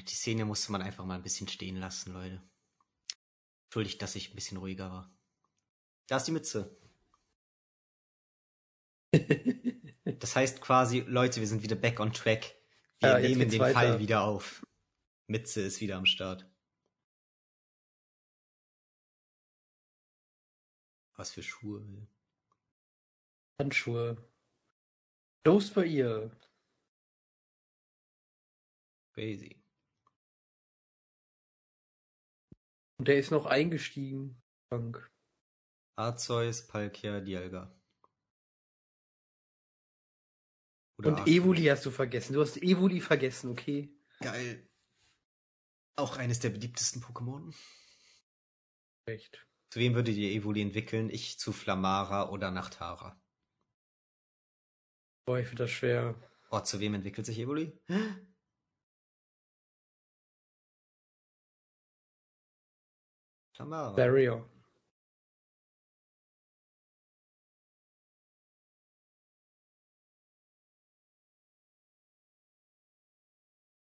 Die Szene musste man einfach mal ein bisschen stehen lassen, Leute. Entschuldigt, dass ich ein bisschen ruhiger war. Da ist die Mütze. Das heißt quasi, Leute, wir sind wieder back on track. Wir Ja, nehmen den weiter. Fall wieder auf. Mütze ist wieder am Start. Was für Schuhe. Handschuhe. Los bei ihr. Crazy. Und der ist noch eingestiegen. Frank. Arzeus, Palkia, Dialga. Oder Und Arthur. Evoli hast du vergessen. Du hast Evoli vergessen, okay? Geil. Auch eines der beliebtesten Pokémon. Echt. Zu wem würdet ihr Evoli entwickeln? Ich zu Flamara oder Nachtara. Boah, ich finde das schwer. Oh, zu wem entwickelt sich Evoli? Flamara. Barrier.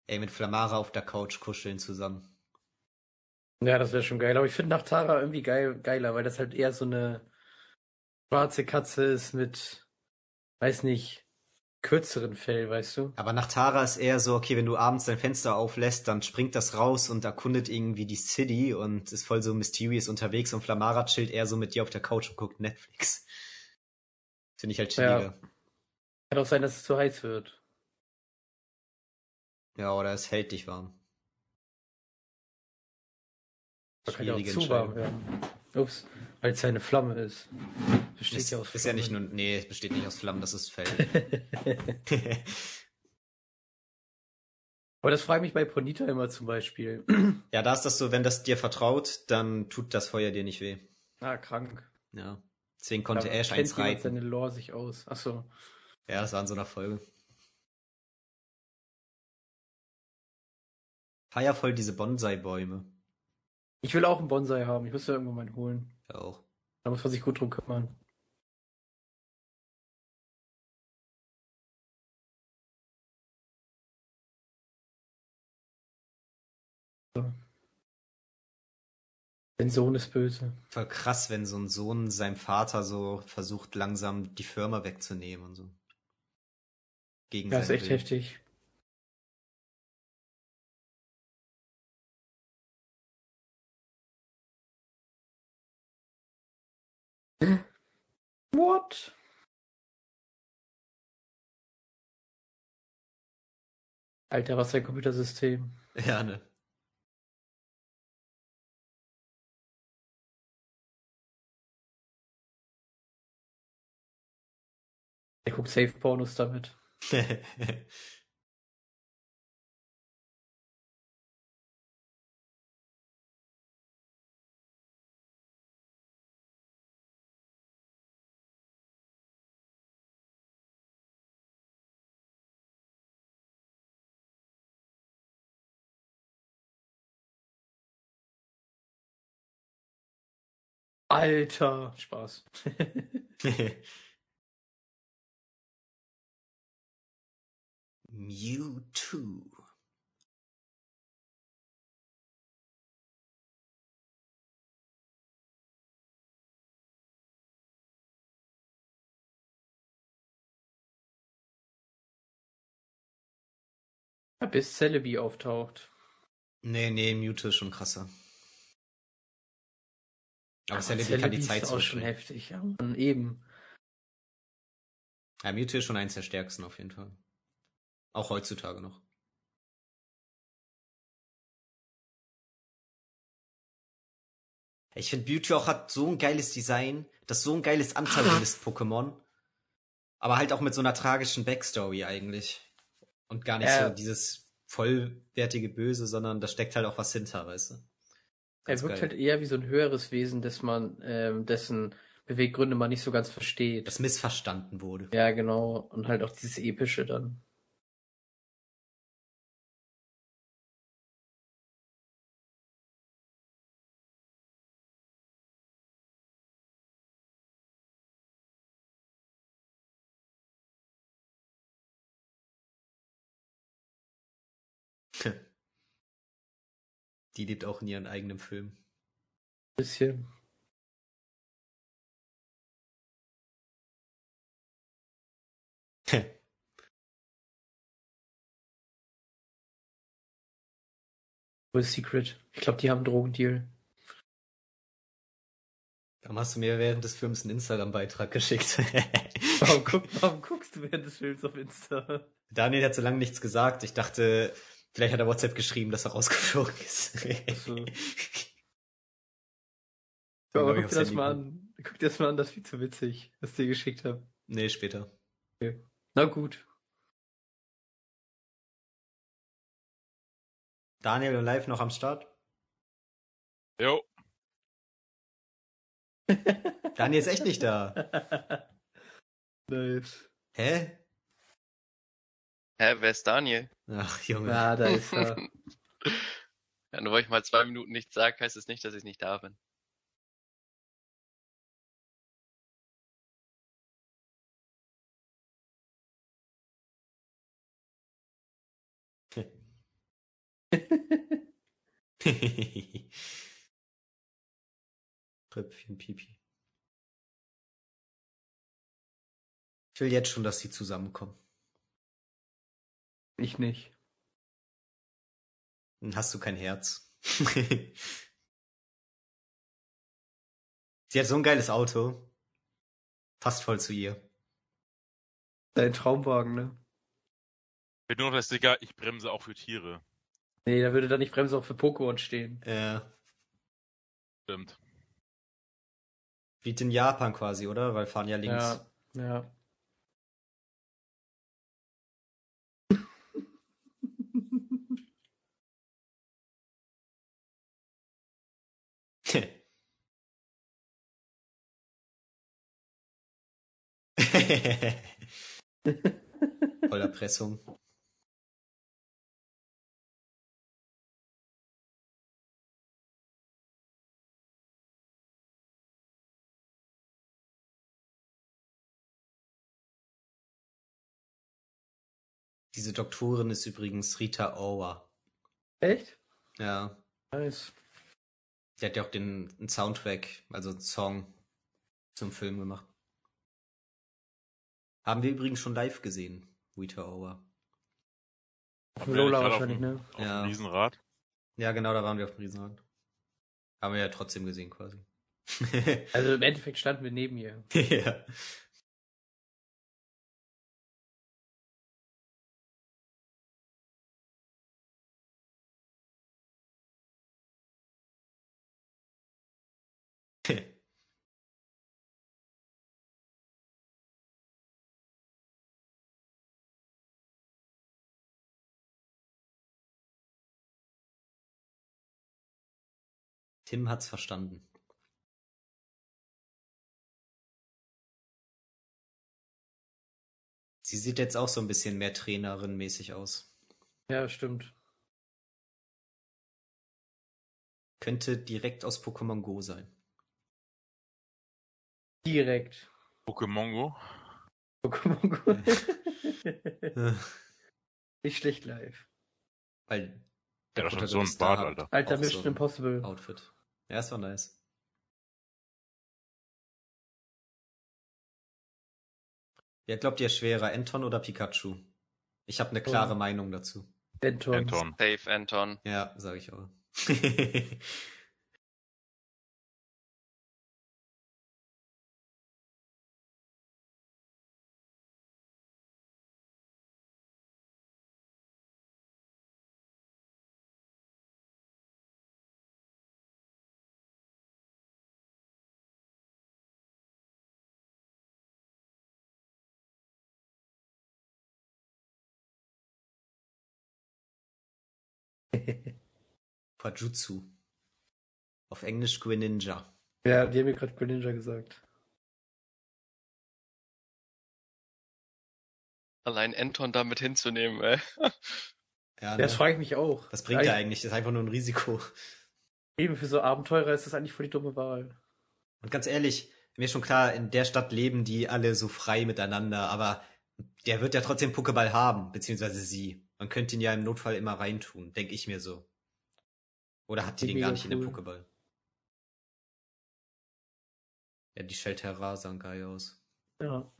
Ey, mit Flamara auf der Couch kuscheln zusammen. Ja, das wäre schon geil. Aber ich finde Nachtara irgendwie geil, geiler, weil das halt eher so eine schwarze Katze ist mit, weiß nicht, kürzeren Fell, weißt du? Aber Nachtara ist eher so, okay, wenn du abends dein Fenster auflässt, dann springt das raus und erkundet irgendwie die City und ist voll so mysterious unterwegs und Flamara chillt eher so mit dir auf der Couch und guckt Netflix. Finde ich halt Ja. chilliger. Kann auch sein, dass es zu heiß wird. Ja, oder es hält dich warm. Da kann ja auch zu warm werden. Ups, weil es ja eine Flamme ist. Besteht Ist, ja aus ist ja nicht Flammen. nur, nee, es besteht nicht aus Flammen, das ist Fell. Aber das frage ich mich bei Ponita immer zum Beispiel. ja, da ist das so, wenn das dir vertraut, dann tut das Feuer dir nicht weh. ah, krank. Ja. Deswegen konnte Aber Ash eins reiten. seine Lore sich aus. Achso. Ja, das war in so einer Folge. Feier voll diese Bonsai-Bäume. Ich will auch einen Bonsai haben. Ich muss ja irgendwann mal einen holen. Ja, auch. Da muss man sich gut drum kümmern. Dein Sohn ist böse. Voll krass, wenn so ein Sohn seinem Vater so versucht, langsam die Firma wegzunehmen und so. Gegen Ja, ist echt Willen. heftig. What? Alter, was für ein Computersystem. Ja, ne. Der guckt Safe Pornos damit. Alter, Spaß. Mewtwo. Ja, bis Celebi auftaucht. Nee, nee, Mewtwo ist schon krasser. Aber Celebi kann die Zeit ist auch schon heftig. Ja, Mann, eben. Ja, Mewtwo ist schon eins der stärksten auf jeden Fall. Auch heutzutage noch. Ich finde, Mewtwo auch hat so ein geiles Design, das ist so ein geiles Antagonist-Pokémon. Aber halt auch mit so einer tragischen Backstory eigentlich. Und gar nicht Ja. so dieses vollwertige Böse, sondern da steckt halt auch was hinter, weißt du? Er Ganz wirkt geil. halt eher wie so ein höheres Wesen, dass man, ähm, dessen Beweggründe man nicht so ganz versteht. Das missverstanden wurde. ja, genau. Und halt auch dieses Epische dann. Die lebt auch in ihrem eigenen Film. Bisschen. Wo ist Secret? Ich glaube, die haben einen Drogendeal. Warum hast du mir während des Films einen Instagram-Beitrag geschickt? Warum, guck, warum guckst du während des Films auf Insta? Daniel hat so lange nichts gesagt. Ich dachte, vielleicht hat er WhatsApp geschrieben, dass er rausgeflogen ist. so. Aber guck dir das mal an. Guck dir das mal an, das ist viel zu witzig, was ich dir geschickt habe. Nee, später. Na gut. Daniel und live noch am Start? Jo, Daniel ist echt nicht da. nice. Hä? Hä, wer ist Daniel? Ach, Junge. Ja, da ist er. Ja, nur weil ich mal zwei Minuten nichts sage, heißt es nicht, dass ich nicht da bin. Tröpfchen Pipi. Ich will jetzt schon, dass sie zusammenkommen. Ich nicht. Dann hast du kein Herz. sie hat so ein geiles Auto. Passt voll zu ihr. Dein Traumwagen, ne? Wird nur noch das Digga, ich bremse auch für Tiere. Nee, da würde da nicht Bremse auch für Pokémon stehen. Äh, Stimmt. wie in Japan quasi, oder? Weil fahren ja links. Ja, ja. Voller Pressung. Diese Doktorin ist übrigens Rita Ora. Echt? Ja. Nice. Der hat ja auch den Soundtrack, also einen Song zum Film gemacht. Haben wir übrigens schon live gesehen, Rita Hour. Auf dem Lola wahrscheinlich, auf dem, ne? Auf Ja. dem Riesenrad. Ja, genau, da waren wir auf dem Riesenrad. Haben wir ja trotzdem gesehen quasi. Also im Endeffekt standen wir neben ihr. ja. Tim hat's verstanden. Sie sieht jetzt auch so ein bisschen mehr Trainerin-mäßig aus. Ja, stimmt. Könnte direkt aus Pokémon Go sein. Direkt. Pokémon Go. Pokémon Go. Nicht schlecht live. Weil Der hat schon so ein Bart, Alter. Alter Mission so ein Impossible. Outfit. Ja, es war nice. Wer glaubt ihr schwerer, Anton oder Pikachu? Ich habe eine klare Oh. Meinung dazu. Anton. Anton. Safe, Anton. Ja, sage ich auch. Quajutsu. Auf Englisch Greninja. Ja, die haben mir gerade Greninja gesagt. Allein Anton damit hinzunehmen, ey. Ja, Das ne? frage ich mich auch. Was bringt er Eigentlich- eigentlich? Das ist einfach nur ein Risiko. Eben für so Abenteurer ist das eigentlich voll die dumme Wahl. Und ganz ehrlich, mir ist schon klar, in der Stadt leben die alle so frei miteinander, aber der wird ja trotzdem Pokéball haben, beziehungsweise sie. Man könnte ihn ja im Notfall immer reintun, denke ich mir so. Oder hat die den gar nicht in dem cool. Pokéball? Ja, die Shelterra sahen geil aus. Ja.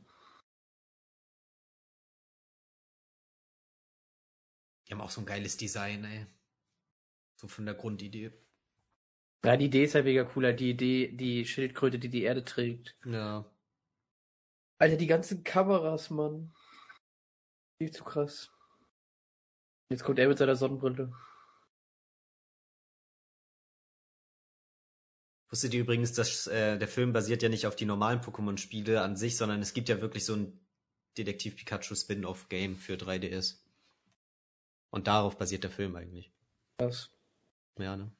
Die haben auch so ein geiles Design, ey. So von der Grundidee. Ja, die Idee ist ja mega cooler. Die Idee, die Schildkröte, die die Erde trägt. Ja. Alter, die ganzen Kameras, Mann. Viel zu krass. Jetzt kommt er mit seiner Sonnenbrille. Wusstet ihr übrigens, dass äh, der Film basiert ja nicht auf die normalen Pokémon-Spiele an sich, sondern es gibt ja wirklich so ein Detektiv Pikachu Spin-off-Game für 3DS. Und darauf basiert der Film eigentlich. Krass. Ja, ne?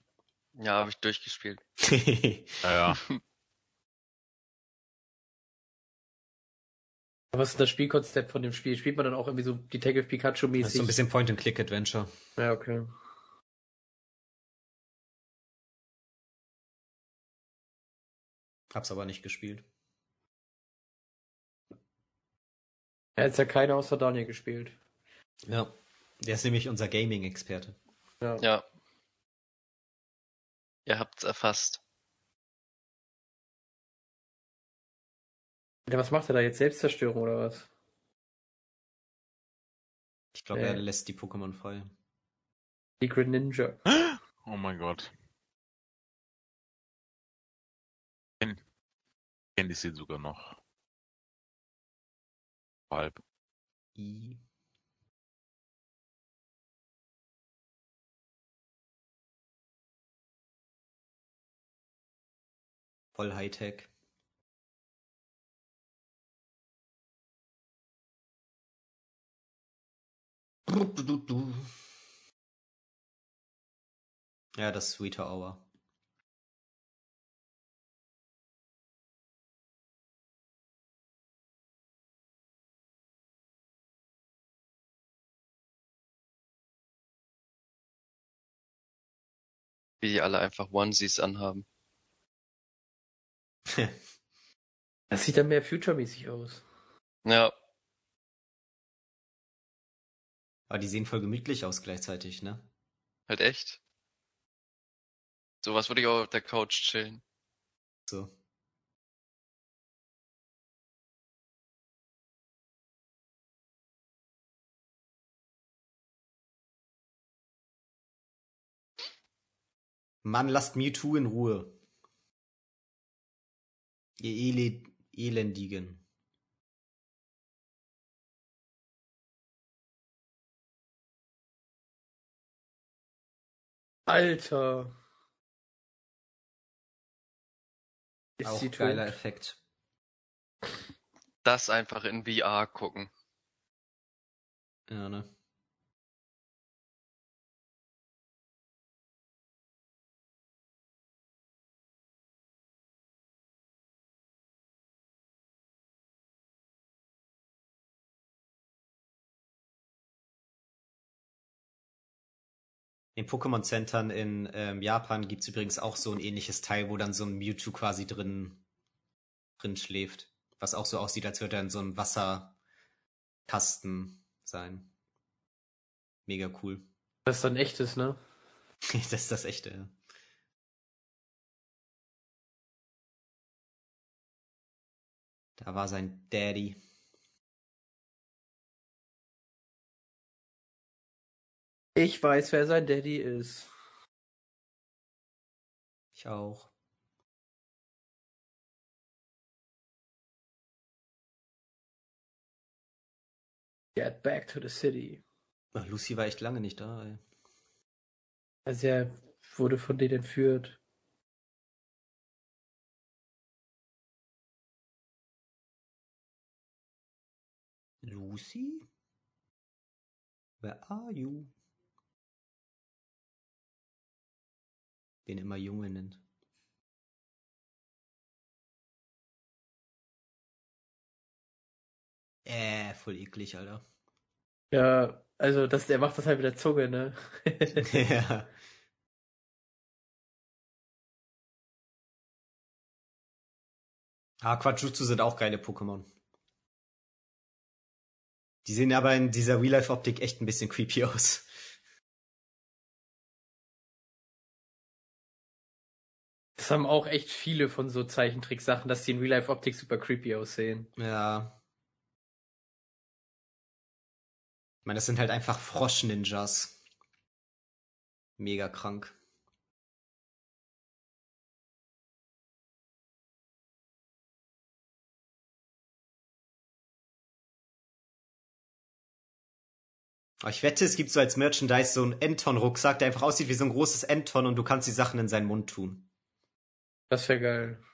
Ja, habe ich durchgespielt. Ja, Was ist das Spielkonzept von dem Spiel? Spielt man dann auch irgendwie so Detective Das Pikachu-mäßig? ist so ein bisschen Point-and-Click-Adventure. Ja, okay. Hab's aber nicht gespielt. Er hat ja keiner außer Daniel gespielt. Ja. Der ist nämlich unser Gaming-Experte. Ja. Ja. Ihr habt's erfasst. Ja, was macht er da jetzt? Selbstzerstörung oder was? Ich glaube, Äh. er lässt die Pokémon frei. Secret Ninja. Oh mein Gott. Ken- Kennt ich sie sogar noch. Halb. I. Voll Hightech. Ja, das Sweeter Hour. Wie die alle einfach Onesies anhaben. Das sieht dann mehr Future-mäßig aus. Ja, Aber die sehen voll gemütlich aus gleichzeitig, ne? halt echt. Sowas würde ich auch auf der Couch chillen. So. Mann, lasst Mewtwo in Ruhe. Ihr Ele Elendigen. Alter. Ist Auch sie tot? geiler Effekt. Das einfach in VR gucken. Ja, ne? In Pokémon-Centern in ähm, Japan gibt's übrigens auch so ein ähnliches Teil, wo dann so ein Mewtwo quasi drin, drin schläft. Was auch so aussieht, als würde er in so einem Wasserkasten sein. Mega cool. Das ist dann echtes, ne? das ist das echte, ja. Da war sein Daddy. Ich weiß, wer sein Daddy ist. Ich auch. Get back to the city. Ach, Lucy war echt lange nicht da, ey. Also er wurde von denen entführt. Lucy? Where are you? Den immer Junge nennt. Äh, voll eklig, Alter. Ja, also das, der macht das halt mit der Zunge, ne? ja. Ah, Quajutsu sind auch geile Pokémon. Die sehen aber in dieser Real-Life-Optik echt ein bisschen creepy aus. Das haben auch echt viele von so Zeichentricksachen, dass die in Real-Life-Optik super creepy aussehen. Ja. Ich meine, das sind halt einfach Frosch-Ninjas. Mega krank. Aber ich wette, es gibt so als Merchandise so einen Enton-Rucksack, der einfach aussieht wie so ein großes Enton und du kannst die Sachen in seinen Mund tun. Das wäre geil.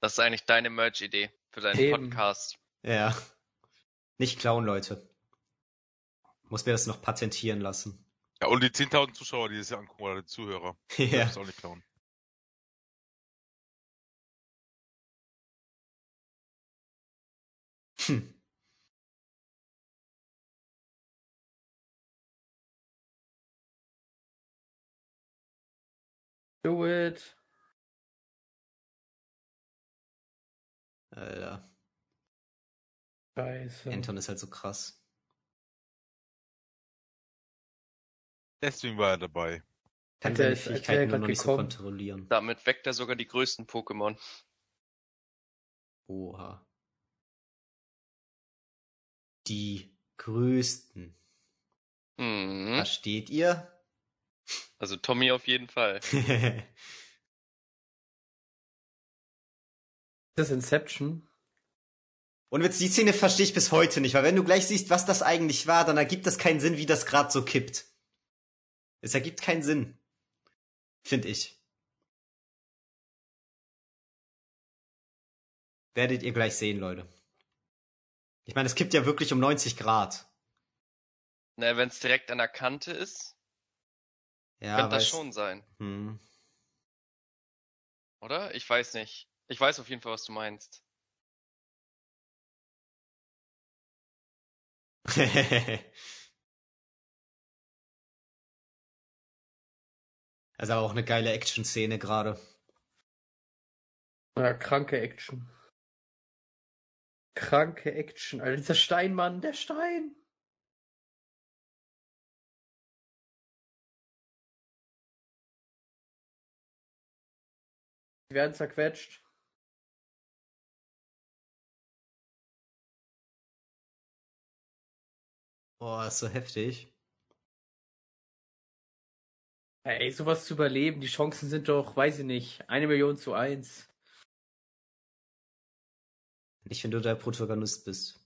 Das ist eigentlich deine Merch-Idee für deinen Eben. Podcast. Ja. Nicht klauen, Leute. Muss mir das noch patentieren lassen. Ja, und die 10.000 Zuschauer, die das hier angucken, oder die Zuhörer. ja. Das auch nicht klauen. Hm. Do it. Alter. Scheiße. Anton ist halt so krass. Deswegen war er dabei. Kann Als seine Fähigkeiten nur noch nicht so kontrollieren. Damit weckt er sogar die größten Pokémon. Oha. Die größten. Mhm. Versteht ihr? Also Tommy auf jeden Fall. Ist das Inception? Und Witz, die Szene verstehe ich bis heute nicht, weil wenn du gleich siehst, was das eigentlich war, dann ergibt das keinen Sinn, wie das gerade so kippt. Es ergibt keinen Sinn. Find ich. Werdet ihr gleich sehen, Leute. Ich meine, es kippt ja wirklich um 90 Grad. Na, wenn es direkt an der Kante ist, Ja, könnte das schon sein, Hm. oder? Ich weiß nicht. Ich weiß auf jeden Fall, was du meinst. Also auch eine geile Action-Szene gerade. Ja, kranke Action. Kranke Action. Alter, dieser Steinmann, der Stein. Die werden zerquetscht. Boah, ist so heftig. Ey, sowas zu überleben, die Chancen sind doch, weiß ich nicht, eine Million zu eins. Nicht, wenn du der Protagonist bist.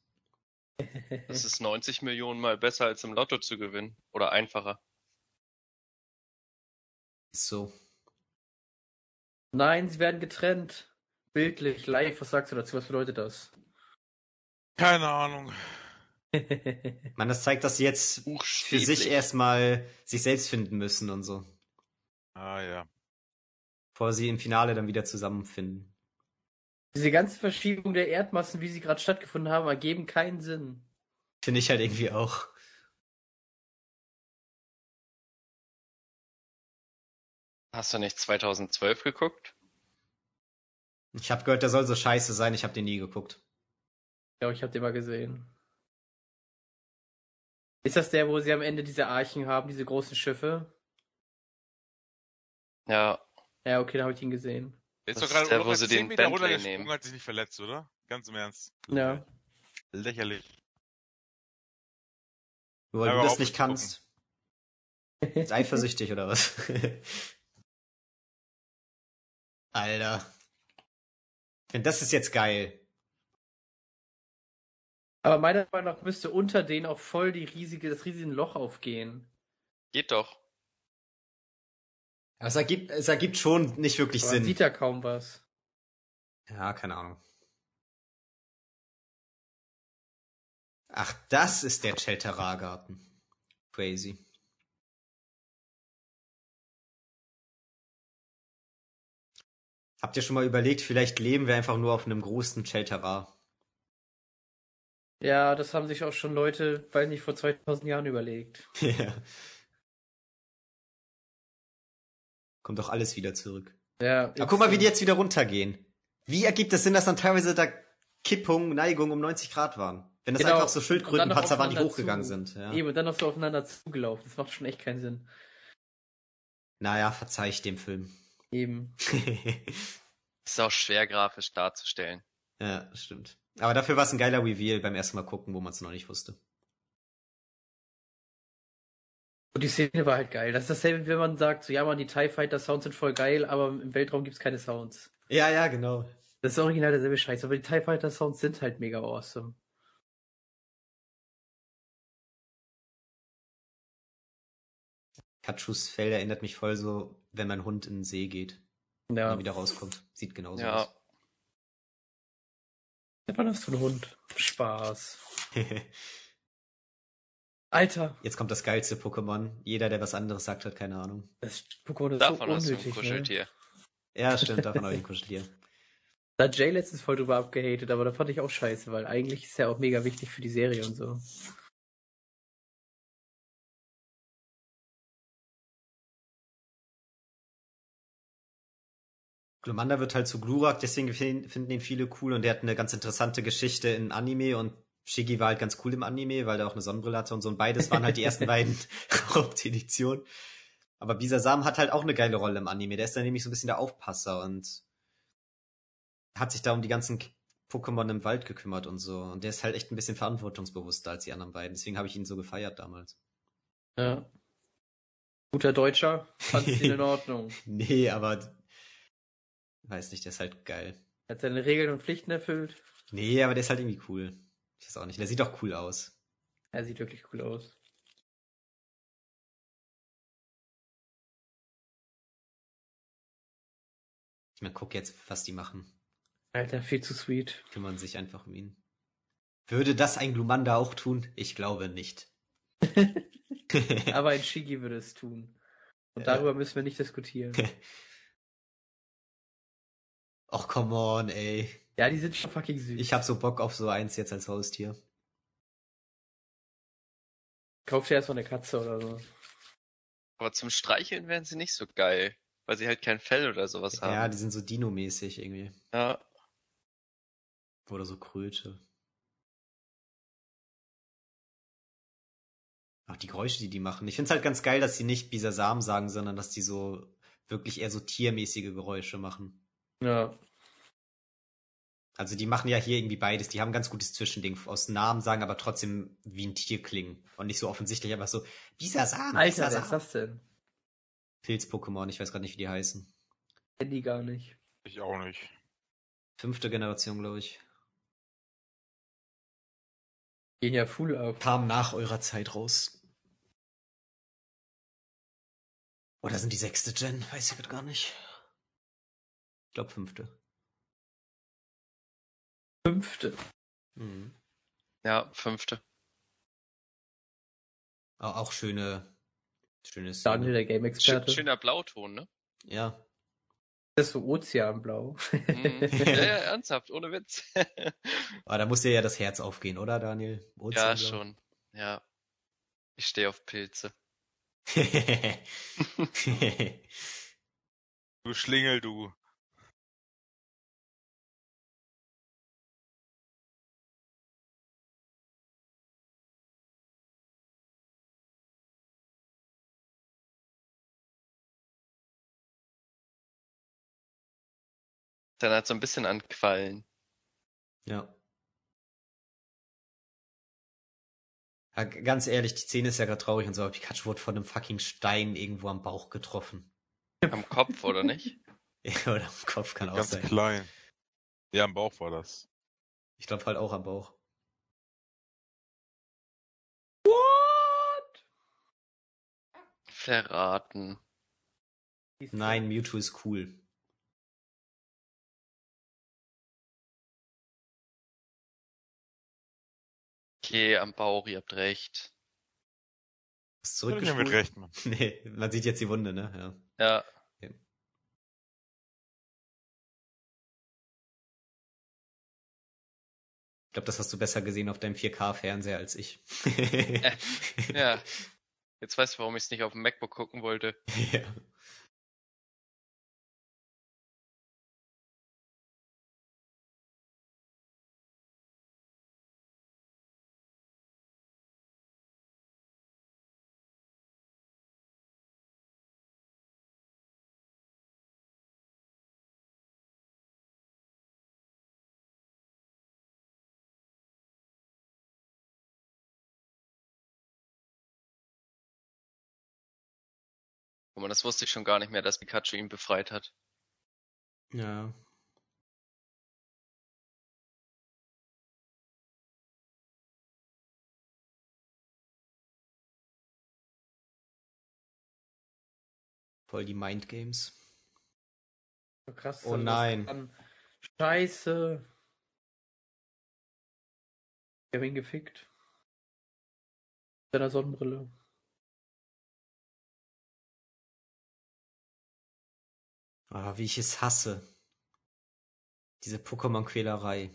Das ist 90 Millionen mal besser als im Lotto zu gewinnen. Oder einfacher. Ist so. Nein, sie werden getrennt. Bildlich, live, was sagst du dazu? Was bedeutet das? Keine Ahnung. Man, das zeigt, dass sie jetzt für sich erstmal sich selbst finden müssen und so. Ah ja. Bevor sie im Finale dann wieder zusammenfinden. Diese ganze Verschiebung der Erdmassen, wie sie gerade stattgefunden haben, ergeben keinen Sinn. Finde ich halt irgendwie auch. Hast du nicht 2012 geguckt? Ich habe gehört, der soll so scheiße sein, ich habe den nie geguckt. Ja, ich habe den mal gesehen. Ist das der, wo sie am Ende diese Archen haben, diese großen Schiffe? Ja, Ja, okay, da habe ich ihn gesehen. Der ist doch gerade der, wo sie 10 den Meter Bentley nehmen. hat sich nicht verletzt, oder? Ganz im Ernst. Ja. Lächerlich. Nur weil du das nicht kannst. Ist eifersüchtig oder was? Alter. Finde, das ist jetzt geil. Aber meiner Meinung nach müsste unter denen auch voll die riesige, das riesige Loch aufgehen. geht doch. Aber es ergibt, es ergibt schon nicht wirklich Aber man Sinn. sieht da kaum was. Ja, keine Ahnung. Ach, das ist der Cheltera-Garten. Crazy. Habt ihr schon mal überlegt, vielleicht leben wir einfach nur auf einem großen Cheltera? Ja, das haben sich auch schon Leute, weiß nicht, vor 2000 Jahren überlegt. Ja. Kommt doch alles wieder zurück. Ja, Aber guck mal, wie die jetzt wieder runtergehen. Wie ergibt es Sinn, dass dann teilweise da Kippung, Neigung um 90 Grad waren? Wenn das Genau. einfach so Schildkrötenpatzer waren, die hochgegangen zu. sind. Ja. Eben, und dann noch so aufeinander zugelaufen. Das macht schon echt keinen Sinn. Naja, verzeih ich dem Film. Eben. Ist auch schwer grafisch darzustellen. ja, stimmt. Aber dafür war es ein geiler Reveal beim ersten Mal gucken, wo man es noch nicht wusste. Und die Szene war halt geil. Das ist dasselbe, wenn man sagt, so ja man, die TIE Fighter Sounds sind voll geil, aber im Weltraum gibt's keine Sounds. Ja, ja, genau. Das ist original derselbe Scheiß, aber die TIE Fighter Sounds sind halt mega awesome. Katschus Fell erinnert mich voll so, wenn mein Hund in den See geht und Ja. dann wieder rauskommt. Sieht genauso Ja, aus. Was war das für ein Hund? Spaß. Alter, Jetzt kommt das geilste Pokémon. Jeder, der was anderes sagt, hat keine Ahnung. das Pokémon ist davon so hast du ein unnötig, ne? Kuscheltier. Ja, stimmt, davon habe ich ein Kuscheltier. Da hat Jay letztens voll drüber abgehatet, aber da fand ich auch scheiße, weil eigentlich ist er auch mega wichtig für die Serie und so. Glumanda wird halt zu Glurak, deswegen fin- finden ihn viele cool und der hat eine ganz interessante Geschichte in Anime und Shiggy war halt ganz cool im Anime, weil der auch eine Sonnenbrille hatte und so und beides waren halt die ersten beiden Haupteditionen. Aber Bisasam hat halt auch eine geile Rolle im Anime, der ist dann nämlich so ein bisschen der Aufpasser und hat sich da um die ganzen Pokémon im Wald gekümmert und so und der ist halt echt ein bisschen verantwortungsbewusster als die anderen beiden, deswegen habe ich ihn so gefeiert damals. Ja. Guter Deutscher, fand ihn in Ordnung. Nee, aber weiß nicht, der ist halt geil. Hat seine Regeln und Pflichten erfüllt. Nee, aber der ist halt irgendwie cool. Ich weiß auch nicht. Der sieht doch cool aus. Er sieht wirklich cool aus. Ich meine, guck jetzt, was die machen. Alter, viel zu sweet. Kümmern sich einfach um ihn. Würde das ein Glumanda auch tun? Ich glaube nicht. Aber ein Shigi würde es tun. Und Ja. darüber müssen wir nicht diskutieren. Och, come on, ey. ja, die sind schon fucking süß. Ich hab so Bock auf so eins jetzt als Haustier. Kauf dir erstmal eine Katze oder so. Aber zum Streicheln wären sie nicht so geil, weil sie halt kein Fell oder sowas Ja, haben. die sind so Dino-mäßig irgendwie. Ja, Oder so Kröte. Auch die Geräusche, die die machen. Ich find's halt ganz geil, dass sie nicht Bisasam sagen, sondern dass die so wirklich eher so tiermäßige Geräusche machen. Ja. Also die machen ja hier irgendwie beides. Die haben ein ganz gutes Zwischending aus Namen sagen, aber trotzdem wie ein Tier klingen. Und nicht so offensichtlich einfach so, Bisasam, Alter, wer ist das denn? Pilz-Pokémon, ich weiß gerade nicht, wie die heißen. Kenn die gar nicht. Ich auch nicht. Fünfte Generation, glaube ich. Gehen ja full ab. Kam nach eurer Zeit raus. Oder sind die sechste Gen? Weiß ich gerade gar nicht. Ich glaube fünfte. Fünfte. Mhm. Ja, fünfte. Au- Auch schöne, schönes. Daniel, der Schön, Game-Experte. schöner Blauton, ne? Ja. Das ist so Ozeanblau. Mhm. ja, ja, ernsthaft, ohne Witz. Aber da muss dir ja das Herz aufgehen, oder, Daniel? ja, Ozeanblau? schon. Ja. Ich stehe auf Pilze. Du Schlingel, du. Dann hat so ein bisschen an Quallen. ja. Ja, ganz ehrlich, die Szene ist ja gerade traurig und so, aber Pikachu wurde von einem fucking Stein irgendwo am Bauch getroffen. Am Kopf, oder nicht? Oder am Kopf kann auch Ganz sein. klein. Ja, im Bauch war das. Ich glaube halt auch am Bauch. What? Verraten. Nein, Mewtwo ist cool. Okay, am Bauch, ihr habt recht. Ist Würde ich ja zurückgespult. mit recht, Mann. Nee, man sieht jetzt die Wunde, ne? Ja. Ja. Ich glaube, das hast du besser gesehen auf deinem 4K-Fernseher als ich. Ja. Jetzt weißt du, warum ich es nicht auf dem MacBook gucken wollte. ja. Mal, das wusste ich schon gar nicht mehr, dass Pikachu ihn befreit hat. Ja. Voll die Mind Games. So krass. Oh nein. kann. Scheiße. Ich hab ihn gefickt. Mit seiner Sonnenbrille. Ah, wie ich es hasse. Diese Pokémon-Quälerei.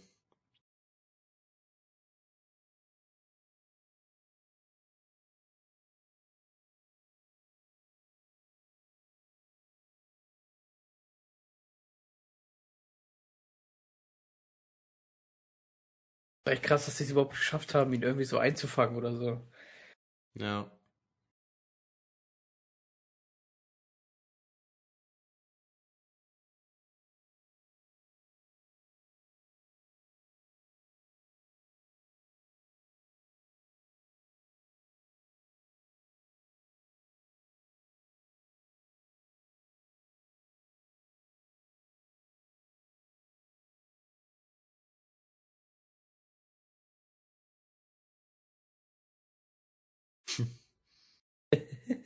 Echt krass, dass sie es überhaupt geschafft haben, ihn irgendwie so einzufangen oder so. Ja.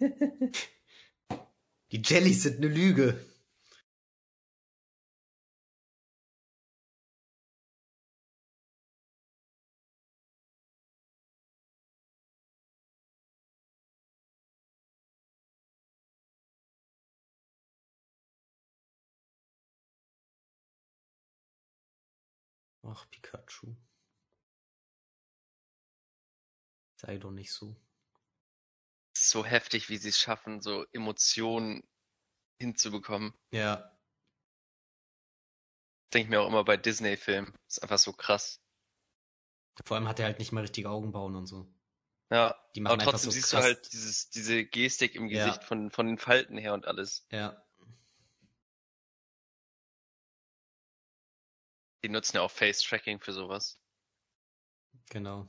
Die Jellys sind eine Lüge. Ach, Pikachu. Sei doch nicht so. So heftig, wie sie es schaffen, so Emotionen hinzubekommen. Ja, Denke ich mir auch immer bei Disney-Filmen. Ist einfach so krass. vor allem hat er halt nicht mal richtige Augenbrauen und so. Ja, Die machen aber trotzdem so siehst krass- du halt dieses, diese Gestik im Ja. Gesicht von, von den Falten her und alles. Ja. Die nutzen ja auch Face-Tracking für sowas. Genau.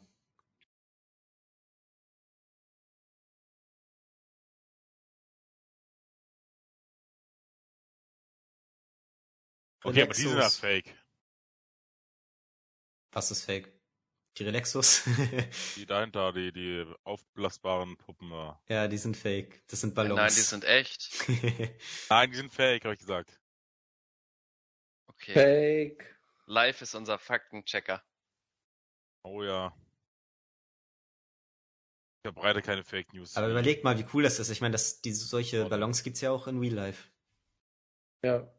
Okay, aber die sind ja fake. Was ist fake? Die Relaxos? Die dahinter, die, die aufblasbaren Puppen. da. ja, die sind fake. Das sind Ballons. Nein, die sind echt. Nein, die sind fake, habe ich gesagt. Okay. Fake. Live ist unser Faktenchecker. Oh ja. Ich verbreite keine Fake News. Aber überleg mal, wie cool das ist. Ich meine, solche. Ballons gibt's ja auch in Real Life. Ja.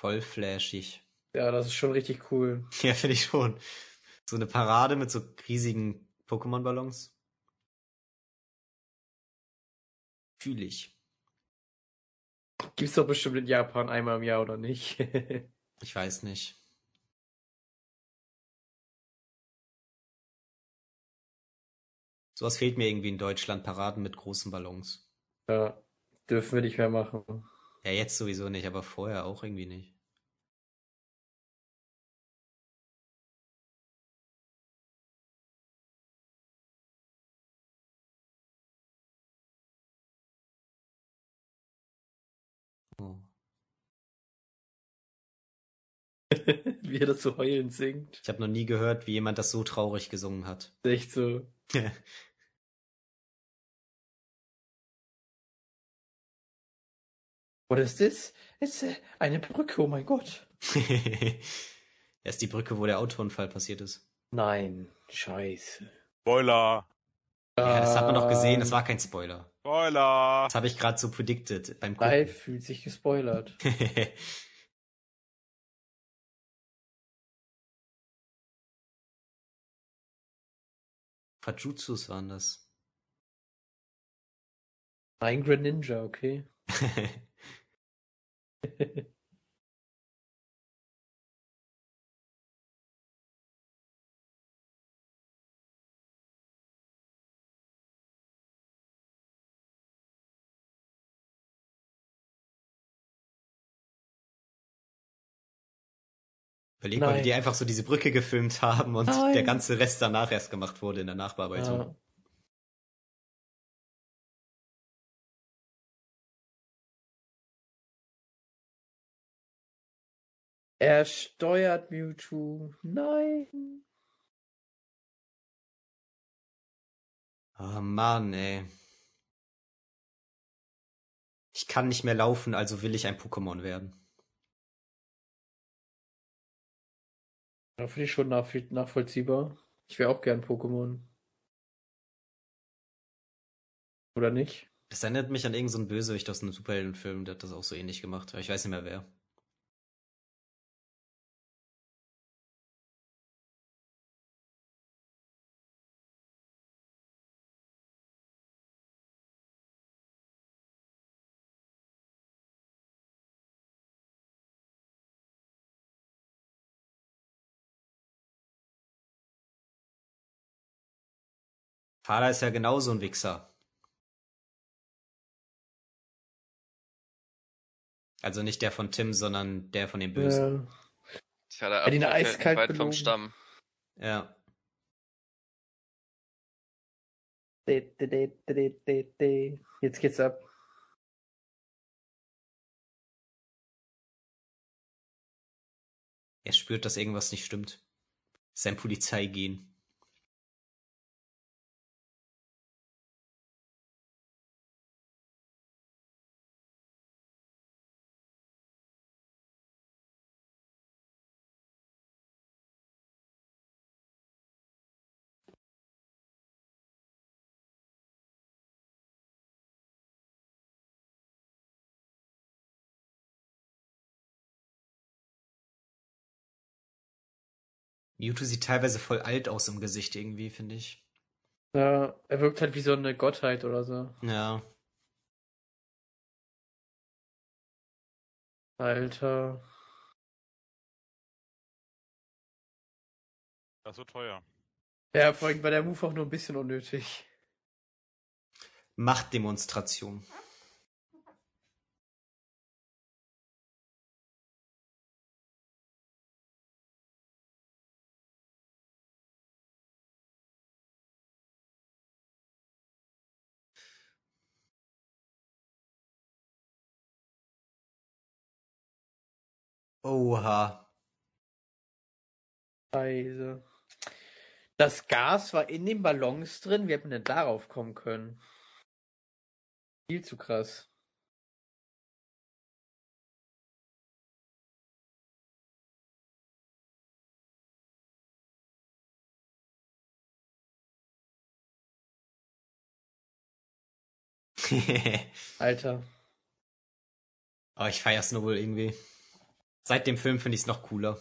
Voll flashig. Ja, das ist schon richtig cool. Ja, finde ich schon. So eine Parade mit so riesigen Pokémon-Ballons. Fühl ich. Gibt's doch bestimmt in Japan einmal im Jahr, oder nicht? Ich weiß nicht. Sowas fehlt mir irgendwie in Deutschland. Paraden mit großen Ballons. ja, dürfen wir nicht mehr machen. Ja, jetzt sowieso nicht, aber vorher auch irgendwie nicht. Oh. Wie er das so heulend singt. Ich habe noch nie gehört, wie jemand das so traurig gesungen hat. Echt so. What is this? It's äh, eine Brücke, oh mein Gott. Er ist die Brücke, wo der Autounfall passiert ist. Nein, scheiße. Spoiler! Ja, das hat man doch gesehen, das Ähm, war kein Spoiler. Spoiler! Das habe ich gerade so predicted beim Gucken. Live fühlt sich gespoilert. Fajutsus waren das. Ein Greninja, okay. Überleg mal, wie die einfach so diese Brücke gefilmt haben und Nein. der ganze Rest danach erst gemacht wurde in der Nachbearbeitung. Ja. Er steuert Mewtwo. Nein. Oh Mann, ey. Ich kann nicht mehr laufen, also will ich ein Pokémon werden. Da finde ich schon nach nachvollziehbar. Ich wäre auch gern Pokémon. Oder nicht? Das erinnert mich an irgendeinen so Bösewicht aus einem Superheldenfilm, der hat das auch so ähnlich gemacht. Aber ich weiß nicht mehr wer. Vater ist ja genauso ein Wichser. Also nicht der von Tim, sondern der von dem Bösen. Ja. Tja, der Apfel nicht eiskalt weit vom. Stamm. Ja. Jetzt geht's ab. Er spürt, dass irgendwas nicht stimmt. Sein Polizeigehen. Mewtwo sieht teilweise voll alt aus im Gesicht irgendwie, finde ich. Ja, er wirkt halt wie so eine Gottheit oder so. Ja. Alter. Das ist so teuer. Ja, vor allem war der Move auch nur ein bisschen unnötig. Machtdemonstration. Oha. Scheiße. Das Gas war in den Ballons drin. Wie hätten wir denn darauf kommen können? Viel zu krass. Alter. Aber ich feier Snowball irgendwie. Seit dem Film finde ich es noch cooler.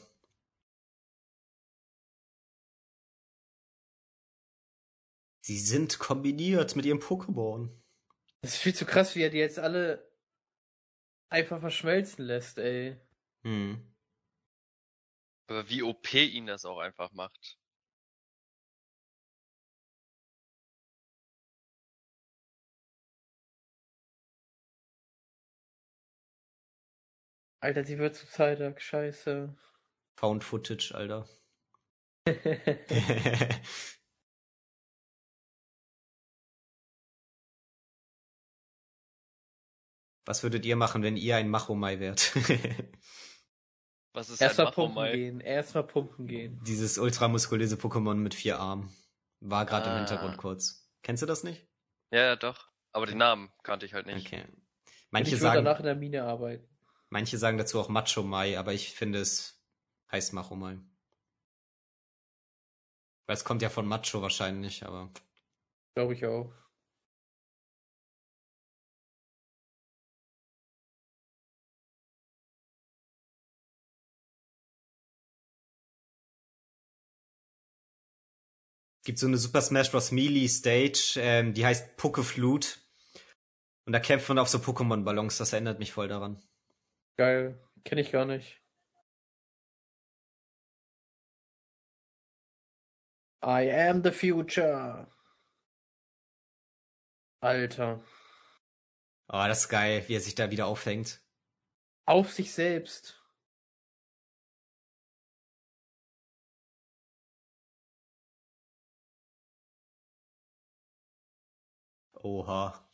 Sie sind kombiniert mit ihrem Pokémon. Das ist viel zu krass, wie er die jetzt alle einfach verschmelzen lässt, ey. Hm. Aber wie OP ihn das auch einfach macht. Alter, sie wird zu Psyduck, scheiße. Found Footage, Alter. Was würdet ihr machen, wenn ihr ein Machomai wärt? Was ist Erstmal ein pumpen gehen, erstmal pumpen gehen. Dieses ultramuskulöse Pokémon mit vier Armen. War gerade im Ah. Hintergrund kurz. Kennst du das nicht? Ja, ja, doch. Aber den Namen kannte ich halt nicht. Okay. Manche ich würde sagen, danach in der Mine arbeiten. Manche sagen dazu auch Macho Mai, aber ich finde es heißt Machomai. Weil es kommt ja von Macho wahrscheinlich, aber Glaube ich auch. es gibt so eine Super Smash Bros. Melee Stage, ähm, die heißt Pokeflut. Und da kämpft man auf so Pokémon-Ballons, das erinnert mich voll daran. Geil. Kenne ich gar nicht. I am the future. Alter. Oh, das ist geil, wie er sich da wieder aufhängt. Auf sich selbst. Oha.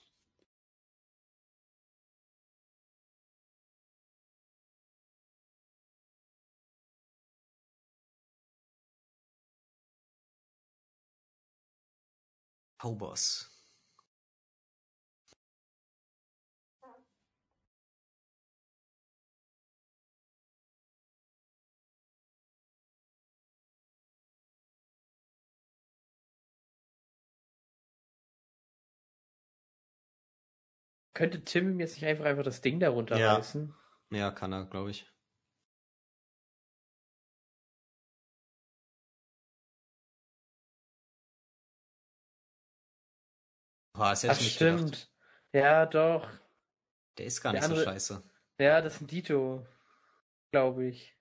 Pauboss. Könnte Tim jetzt nicht einfach einfach das Ding da runterreißen? Ja, kann er, glaube ich. Boah, ist Ach, jetzt nicht gedacht. stimmt. Ja, doch. Der ist gar Der nicht so andere- scheiße. Ja, das ist ein Dito. Glaube ich.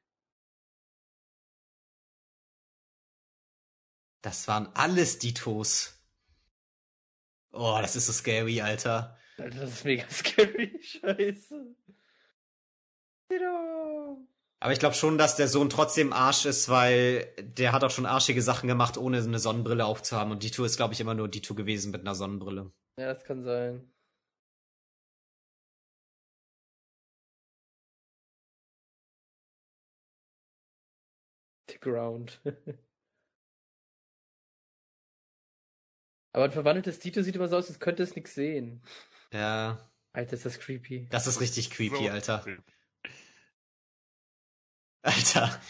Das waren alles Ditos. Oh, das ist so scary, Alter. Alter, das ist mega scary. Scheiße. Dito. Aber ich glaube schon, dass der Sohn trotzdem Arsch ist, weil der hat auch schon arschige Sachen gemacht, ohne eine Sonnenbrille aufzuhaben. Und Dito ist, glaube ich, immer nur Dito gewesen mit einer Sonnenbrille. Ja, das kann sein. The Ground. Aber ein verwandeltes Dito sieht immer so aus, als könnte es nichts sehen. Ja, Alter, ist das creepy. das ist richtig creepy, So Alter. creepy. Alter.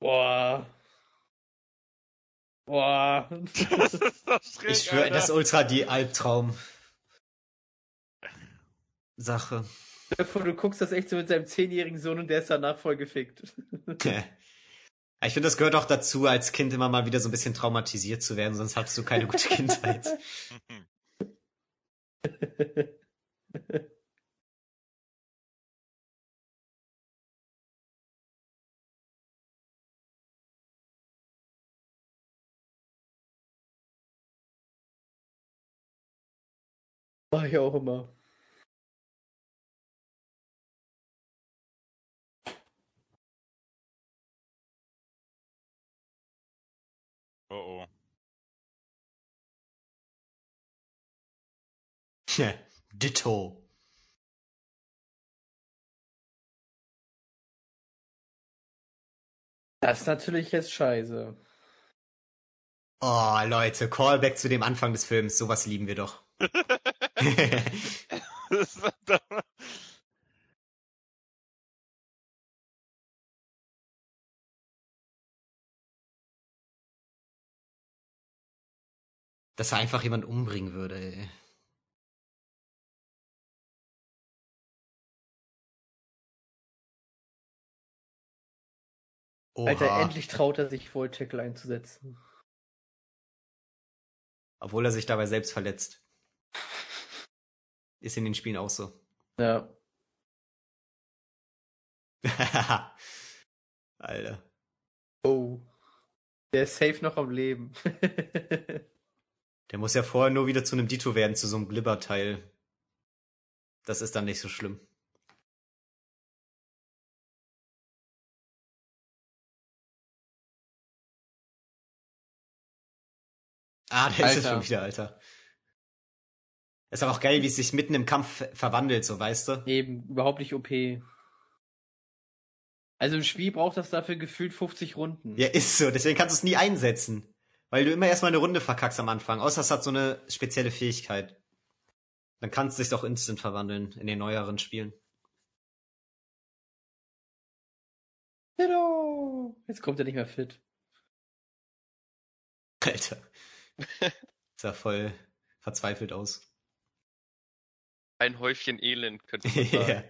Boah. Boah. Das ist doch schräg, Ich schwöre, das ist ultra die Albtraum. Sache. Bevor du guckst das echt so mit seinem zehnjährigen Sohn und der ist danach voll gefickt. Ich finde, das gehört auch dazu, als Kind immer mal wieder so ein bisschen traumatisiert zu werden, sonst hattest du keine gute Kindheit. mache ich auch immer. Oh oh. Tja, Ditto. Das ist natürlich jetzt scheiße. Oh, Leute, Callback zu dem Anfang des Films, sowas lieben wir doch. Dass er einfach jemand umbringen würde, ey. Oha. Alter, endlich traut er sich Voll Tackle einzusetzen. Obwohl er sich dabei selbst verletzt. Ist in den Spielen auch so. Ja. Alter. Oh. Der ist safe noch am Leben. Der muss ja vorher nur wieder zu einem Dito werden, zu so einem Glibberteil. Das ist dann nicht so schlimm. Ah, der ist es Alter. schon wieder, Alter. Ist aber auch geil, wie es sich mitten im Kampf ver- verwandelt, so weißt du? Eben, überhaupt nicht OP. Also im Spiel braucht das dafür gefühlt 50 Runden. Ja, ist so. Deswegen kannst du es nie einsetzen. Weil du immer erstmal eine Runde verkackst am Anfang. Außer es hat so eine spezielle Fähigkeit. Dann kannst du dich auch instant verwandeln in den neueren Spielen. Hello. Jetzt kommt er nicht mehr fit. Alter. Sah voll verzweifelt aus. Ein Häufchen Elend, könnte man sagen. ja.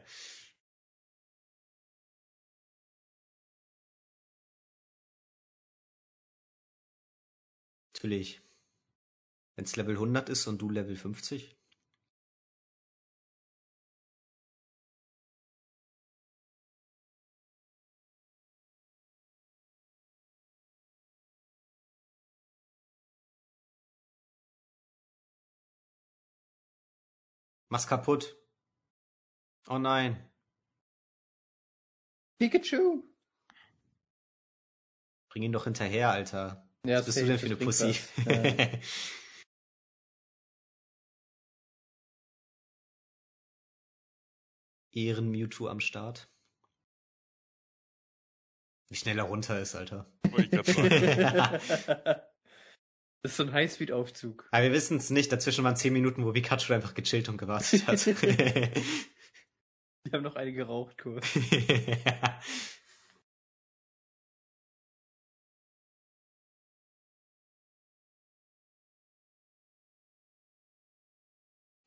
Natürlich. Wenn's Level 100 ist und du Level 50. Mach's kaputt. Oh nein. Pikachu. Bring ihn doch hinterher, Alter. Ja, Was bist du denn für eine Pussy? Ja. Ehren Mewtwo am Start. Wie schnell er runter ist, Alter. Wollte ich grad sagen. Das ist so ein Highspeed-Aufzug. Aber wir wissen es nicht. Dazwischen waren zehn Minuten, wo Pikachu einfach gechillt und gewartet hat. Wir haben noch eine geraucht kurz.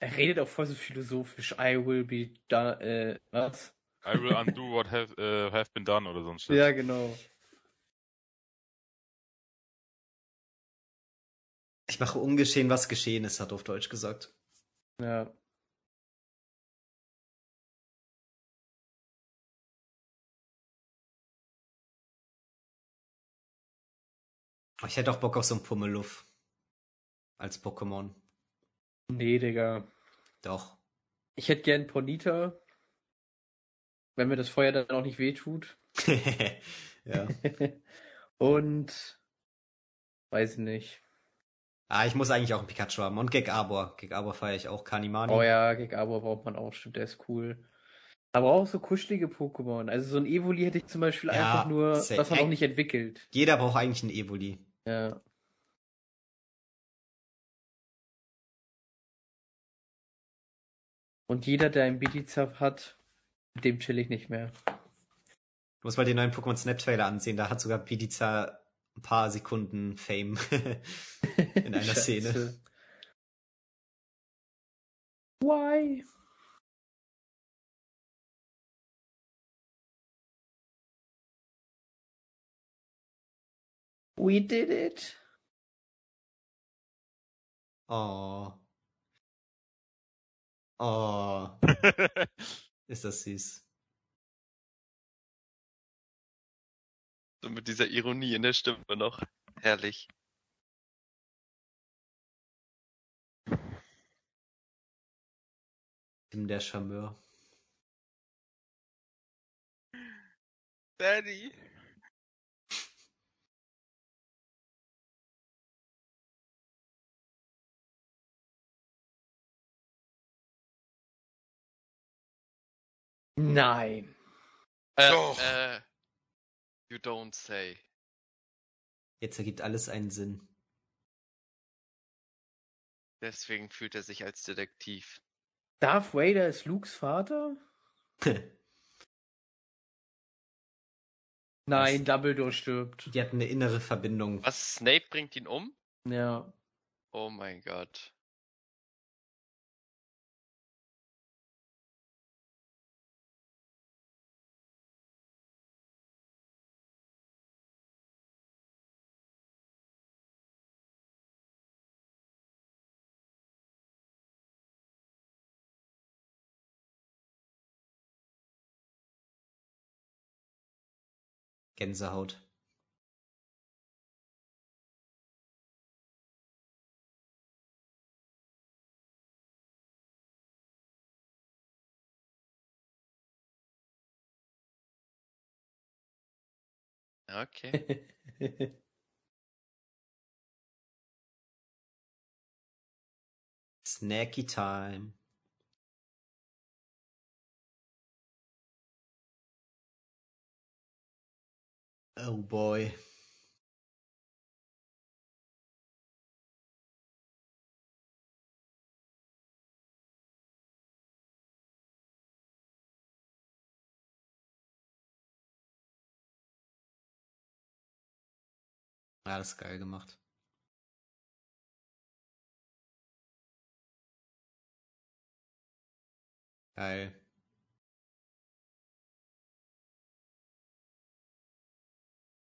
Er redet auch voll so philosophisch. I will be done. Äh, was? I will undo what have, äh, have been done oder sonst was. Ja, genau. Ich mache ungeschehen, was geschehen ist, hat er auf Deutsch gesagt. Ja. Ich hätte auch Bock auf so einen Pummeluff. Als Pokémon. Nee, Digga. Doch. Ich hätte gern Ponita. Wenn mir das Feuer dann auch nicht wehtut. ja. Und weiß ich nicht. Ah, ich muss eigentlich auch einen Pikachu haben. Und Gekabor. Gekabor feiere ich auch. Kanimani. Oh ja, Gekabor braucht man auch, stimmt, der ist cool. Aber auch so kuschelige Pokémon. Also so ein Evoli hätte ich zum Beispiel Ja, einfach nur, safe. was man auch nicht entwickelt. Jeder braucht eigentlich einen Evoli. Ja. Und jeder, der einen Bidizap hat, mit dem chill ich nicht mehr. Du musst mal den neuen Pokémon Snap Trailer ansehen. Da hat sogar Pidizza ein paar Sekunden Fame in einer Szene. Why? We did it. Oh. Oh. Ist das süß. So mit dieser Ironie in der Stimme noch. Herrlich. Tim der Charmeur. Daddy. Nein. Äh, Doch. äh, You don't say. Jetzt ergibt alles einen Sinn. Deswegen fühlt er sich als Detektiv. Darth Vader ist Lukes Vater? Nein, Dumbledore stirbt. Die hatten eine innere Verbindung. Was? Snape bringt ihn um? Ja. Oh mein Gott. Gänsehaut. Okay. Snacky time. Oh boy. Ja, das ist geil gemacht. Geil.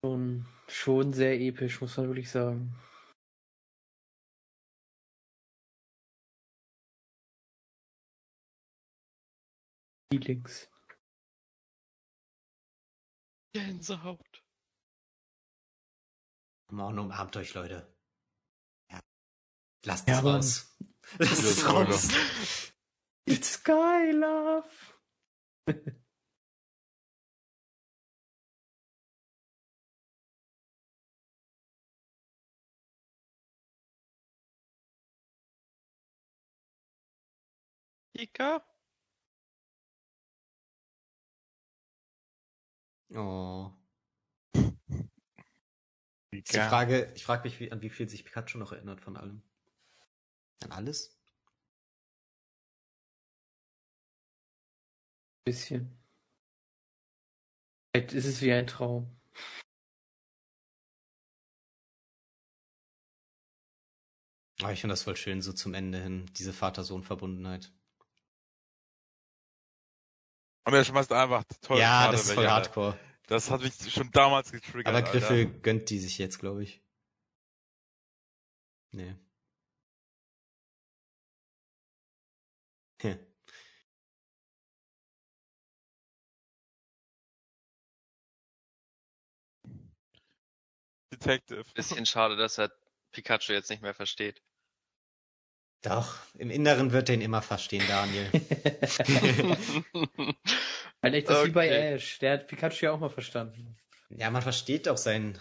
Schon, schon sehr episch, muss man wirklich sagen. Feelings. Gänsehaut. Morgen umarmt euch, Leute. Ja. Lasst es Ja, Mann. raus. Lasst es raus. It's Sky Love. Pika? Oh. Ist die Frage, ich frage mich, wie, an wie viel sich Pikachu noch erinnert von allem. An alles? Bisschen. Vielleicht ist es wie ein Traum. Aber ich finde das voll schön, so zum Ende hin, diese Vater-Sohn-Verbundenheit. Und er schmeißt einfach toll. ja, das ist voll Alter. hardcore. Das hat mich schon damals getriggert. Aber Griffel Alter. gönnt die sich jetzt, glaube ich. Nee. Hm. Detective. Bisschen schade, dass er Pikachu jetzt nicht mehr versteht. Doch, im Inneren wird er ihn immer verstehen, Daniel. Echt das wie bei Okay. Ash. Der hat Pikachu ja auch mal verstanden. ja, man versteht doch seinen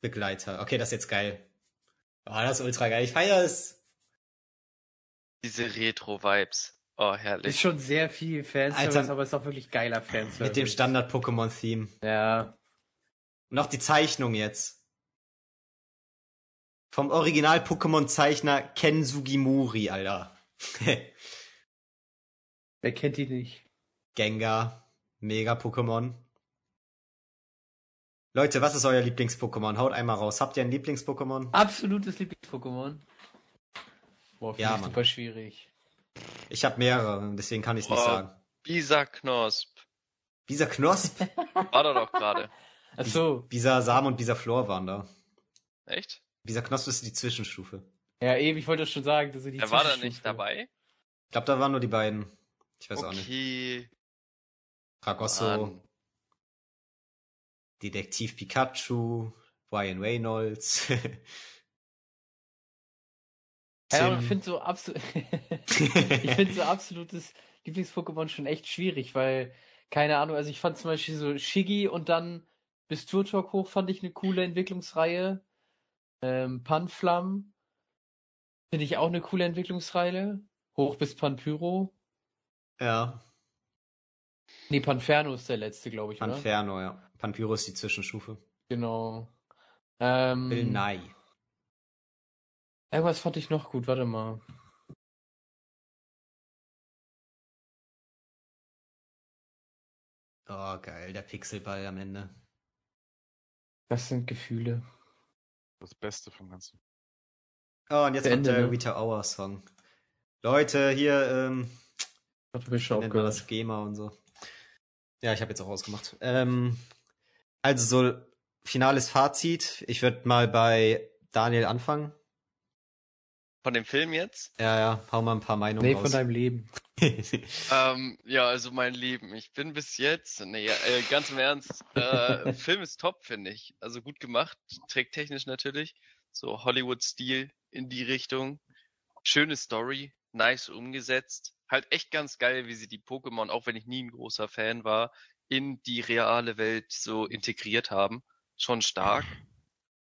Begleiter. Okay, das ist jetzt geil. Oh, das ist ultra geil. Ich feier es. Diese Retro-Vibes. Oh, Ist herrlich. schon sehr viel Fanservice, Alter, aber ist auch wirklich geiler Fanservice. Mit dem Standard-Pokémon-Theme. Ja. Und auch die Zeichnung jetzt. Vom Original-Pokémon-Zeichner Ken Sugimori, Alter. Wer kennt die nicht? Gengar. Mega Pokémon. Leute, was ist euer Lieblings-Pokémon? Haut einmal raus. Habt ihr ein Lieblings-Pokémon? Absolutes Lieblings-Pokémon. Boah, Ja, ich Mann. super schwierig. Ich habe mehrere, deswegen kann ich es nicht sagen. Bisa Knosp. Bisa Knosp, War da doch gerade. Ach so. Bisa Samen und Bisa Flor waren da. Echt? Bisa Knosp ist die Zwischenstufe. Ja, eben, ich wollte das schon sagen. Dass so die Er war da nicht dabei? Ich glaube, da waren nur die beiden. Ich weiß auch nicht. Okay. Fragosso. Detektiv Pikachu, Ryan Reynolds. Ja, ich finde so absolut. ich finde so absolutes Lieblings-Pokémon schon echt schwierig, weil, keine Ahnung, also ich fand zum Beispiel so Shiggy und dann bis Turtok hoch fand ich eine coole Entwicklungsreihe. Ähm, Panflam finde ich auch eine coole Entwicklungsreihe. Hoch bis Panpyro. ja. Nee, Panferno ist der letzte, glaube ich, oder? Panferno, ja. Panpyro ist die Zwischenstufe. Genau. Ähm, Bill Nye. Irgendwas fand ich noch gut, warte mal. Oh, geil, der Pixelball am Ende. Das sind Gefühle. Das Beste vom Ganzen. Oh, und jetzt Zu kommt Ende, der ne? Rita Ora Song. Leute, hier, ähm, Ich hab ich schon nennt man das GEMA und so. Ja, ich habe jetzt auch ausgemacht. Ähm, also so finales Fazit. Ich würde mal bei Daniel anfangen. Von dem Film jetzt? Ja, ja, hau mal ein paar Meinungen Nee, raus. von deinem Leben. Ähm, ja, also mein Leben. Ich bin bis jetzt, nee, äh, ganz im Ernst, äh, Film ist top, finde ich. Also gut gemacht, trägt technisch natürlich. So Hollywood-Stil in die Richtung. Schöne Story, nice umgesetzt. Halt echt ganz geil, wie sie die Pokémon, auch wenn ich nie ein großer Fan war, in die reale Welt so integriert haben. Schon stark.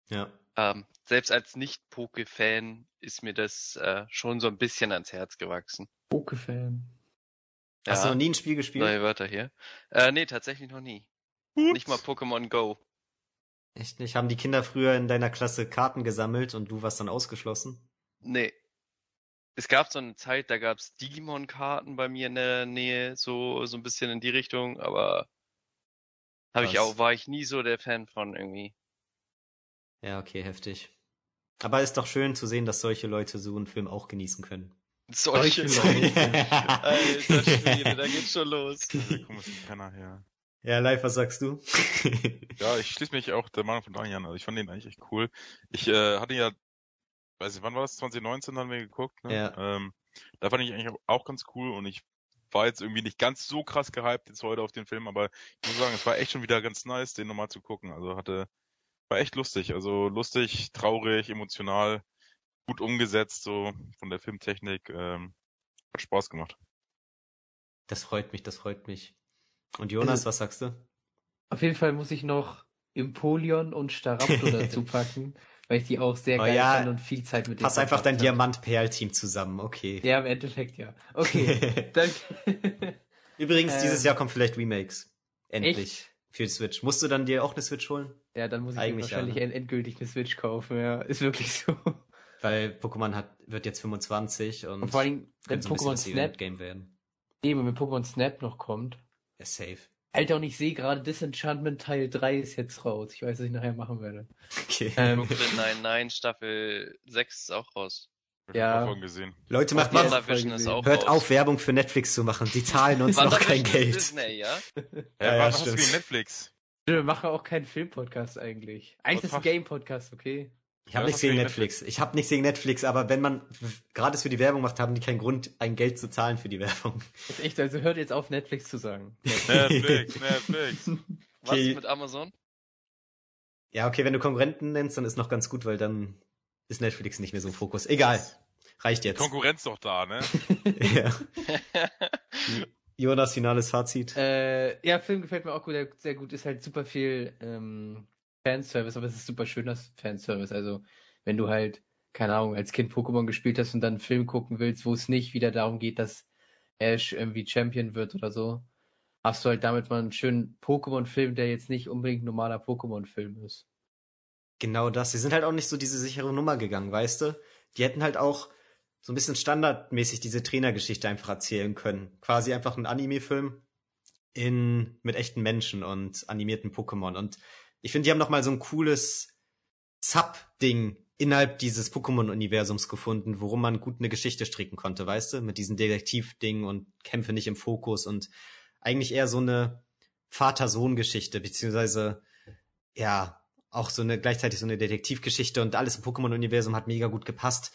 ja. Ähm, selbst als Nicht-Poke-Fan ist mir das äh, schon so ein bisschen ans Herz gewachsen. Poke-Fan. Hast du noch nie ein Spiel gespielt? Neue Wörter hier. Äh, nee, tatsächlich noch nie. Nicht mal Pokémon Go. Echt nicht? Haben die Kinder früher in deiner Klasse Karten gesammelt und du warst dann ausgeschlossen? Nee. Es gab so eine Zeit, da gab's Digimon-Karten bei mir in der Nähe, so, so ein bisschen in die Richtung, aber hab ich auch, war ich nie so der Fan von irgendwie. Ja, okay, heftig. Aber ist doch schön zu sehen, dass solche Leute so einen Film auch genießen können. Solche Leute. Alter Schwede, da geht's schon los. Penner hier. ja, live, was sagst du? Ja, ich schließe mich auch der Meinung von Daniel an. Also ich fand den eigentlich echt cool. Ich äh, hatte ja, weiß ich, wann war das? 2019 haben wir geguckt. Ne? Ja. Ähm, da fand ich eigentlich auch ganz cool und ich war jetzt irgendwie nicht ganz so krass gehypt jetzt heute auf den Film, aber ich muss sagen, es war echt schon wieder ganz nice, den nochmal zu gucken. Also hatte, war echt lustig. Also lustig, traurig, emotional, gut umgesetzt, so von der Filmtechnik. Ähm, hat Spaß gemacht. Das freut mich, das freut mich. Und Jonas, was sagst du? Auf jeden Fall muss ich noch Empoleon und Staraptor dazu packen, weil ich die auch sehr Oh geil ja, fand und viel Zeit mit denen Pass einfach dein. Diamant-Perl-Team zusammen, okay. Ja, im Endeffekt ja. Okay, dann. Übrigens, Ähm, dieses Jahr kommen vielleicht Remakes. Endlich. Für die Switch. Musst du dann dir auch eine Switch holen? Ja, dann muss ich Eigentlich ja, wahrscheinlich ne? end endgültig eine Switch kaufen. Ja, ist wirklich so. Weil Pokémon hat, wird jetzt 25 und, Und vor allem, wenn so Pokémon Snap, Game werden. eben, wenn Pokémon Snap noch kommt. Ja, safe. Alter, und ich sehe gerade Disenchantment Teil 3 ist jetzt raus. Ich weiß, was ich nachher machen werde. Okay. Ähm, Brooklyn 99 Staffel 6 ist auch raus. Ja. Davon gesehen. Leute, macht Ja, mal, hört raus. auf, Werbung für Netflix zu machen. Die zahlen uns noch kein Geld. Disney, ja? Ja, Ja, ja, was hast du stimmt. gegen Netflix? Wir machen auch keinen Film-Podcast eigentlich. Eigentlich Was ist es ein Game-Podcast, okay? Ich habe Ja, nichts gegen gegen Netflix. Ich habe nichts gegen Netflix, aber wenn man gerade es für die Werbung macht, haben die keinen Grund, ein Geld zu zahlen für die Werbung. Ist echt, also hört jetzt auf, Netflix zu sagen. Netflix, Netflix. Was Okay. mit Amazon? Ja, okay, wenn du Konkurrenten nennst, dann ist noch ganz gut, weil dann ist Netflix nicht mehr so im Fokus. Egal. Reicht jetzt. Konkurrenz doch da, ne? ja. Jonas, finales Fazit. Äh, ja, Film gefällt mir auch gut, sehr gut. Ist halt super viel ähm, Fanservice, aber es ist super schöner Fanservice. Also, wenn du halt, keine Ahnung, als Kind Pokémon gespielt hast und dann einen Film gucken willst, wo es nicht wieder darum geht, dass Ash irgendwie Champion wird oder so, hast du halt damit mal einen schönen Pokémon-Film, der jetzt nicht unbedingt ein normaler Pokémon-Film ist. Genau das. Sie sind halt auch nicht so diese sichere Nummer gegangen, weißt du? Die hätten halt auch so ein bisschen standardmäßig diese Trainergeschichte einfach erzählen können. Quasi einfach ein Anime-Film in, mit echten Menschen und animierten Pokémon. Und ich finde, die haben noch mal so ein cooles Sub-Ding innerhalb dieses Pokémon-Universums gefunden, worum man gut eine Geschichte stricken konnte, weißt du? Mit diesen Detektiv-Ding und Kämpfe nicht im Fokus und eigentlich eher so eine Vater-Sohn-Geschichte, beziehungsweise, ja, auch so eine, gleichzeitig so eine Detektivgeschichte und alles im Pokémon-Universum hat mega gut gepasst.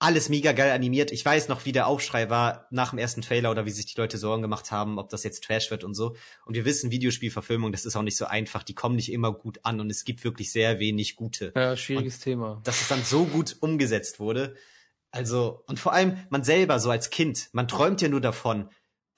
Alles mega geil animiert. Ich weiß noch, wie der Aufschrei war nach dem ersten Trailer oder wie sich die Leute Sorgen gemacht haben, ob das jetzt Trash wird und so. Und wir wissen, Videospielverfilmung, das ist auch nicht so einfach. Die kommen nicht immer gut an und es gibt wirklich sehr wenig gute Ja, schwieriges Thema. dass es dann so gut umgesetzt wurde. Also, und vor allem man selber so als Kind, man träumt ja nur davon,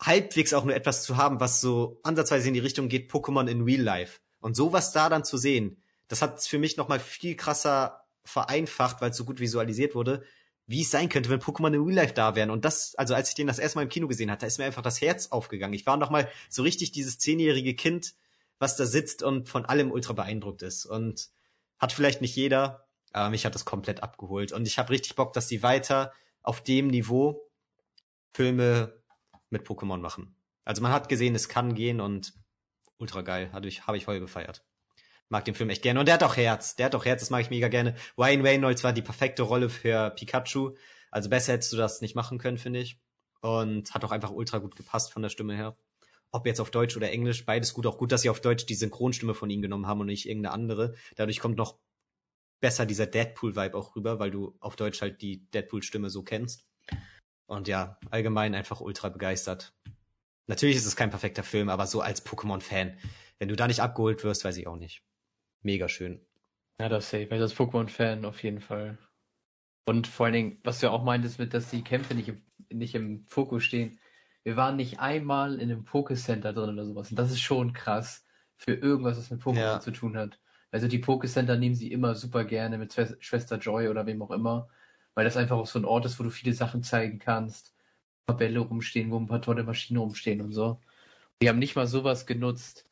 halbwegs auch nur etwas zu haben, was so ansatzweise in die Richtung geht, Pokémon in Real Life. Und sowas da dann zu sehen, das hat für mich nochmal viel krasser vereinfacht, weil es so gut visualisiert wurde, wie es sein könnte, wenn Pokémon in Real Life da wären. Und das, also als ich den das erste Mal im Kino gesehen hatte, ist mir einfach das Herz aufgegangen. Ich war noch mal so richtig dieses zehnjährige Kind, was da sitzt und von allem ultra beeindruckt ist. Und hat vielleicht nicht jeder, aber mich hat das komplett abgeholt. Und ich habe richtig Bock, dass die weiter auf dem Niveau Filme mit Pokémon machen. Also man hat gesehen, es kann gehen und ultra geil. Habe ich, hab ich voll gefeiert. Mag den Film echt gerne. Und der hat auch Herz. Der hat auch Herz, das mag ich mega gerne. Ryan Reynolds war die perfekte Rolle für Pikachu. Also besser hättest du das nicht machen können, finde ich. Und hat auch einfach ultra gut gepasst von der Stimme her. Ob jetzt auf Deutsch oder Englisch, beides gut. Auch gut, dass sie auf Deutsch die Synchronstimme von ihm genommen haben und nicht irgendeine andere. Dadurch kommt noch besser dieser Deadpool-Vibe auch rüber, weil du auf Deutsch halt die Deadpool-Stimme so kennst. Und ja, allgemein einfach ultra begeistert. Natürlich ist es kein perfekter Film, aber so als Pokémon-Fan, wenn du da nicht abgeholt wirst, weiß ich auch nicht. Mega schön. Ja, das safe. Also als Pokémon-Fan auf jeden Fall. Und vor allen Dingen, was du ja auch meintest, mit, dass die Kämpfe nicht im, nicht im Fokus stehen. Wir waren nicht einmal in einem Pokécenter drin oder sowas. Und das ist schon krass für irgendwas, was mit Pokémon Ja. zu tun hat. Also die Pokécenter nehmen sie immer super gerne mit Schwes- Schwester Joy oder wem auch immer, weil das einfach auch so ein Ort ist, wo du viele Sachen zeigen kannst. Ein paar Bälle rumstehen, wo ein paar tolle Maschinen rumstehen und so. Die haben nicht mal sowas genutzt.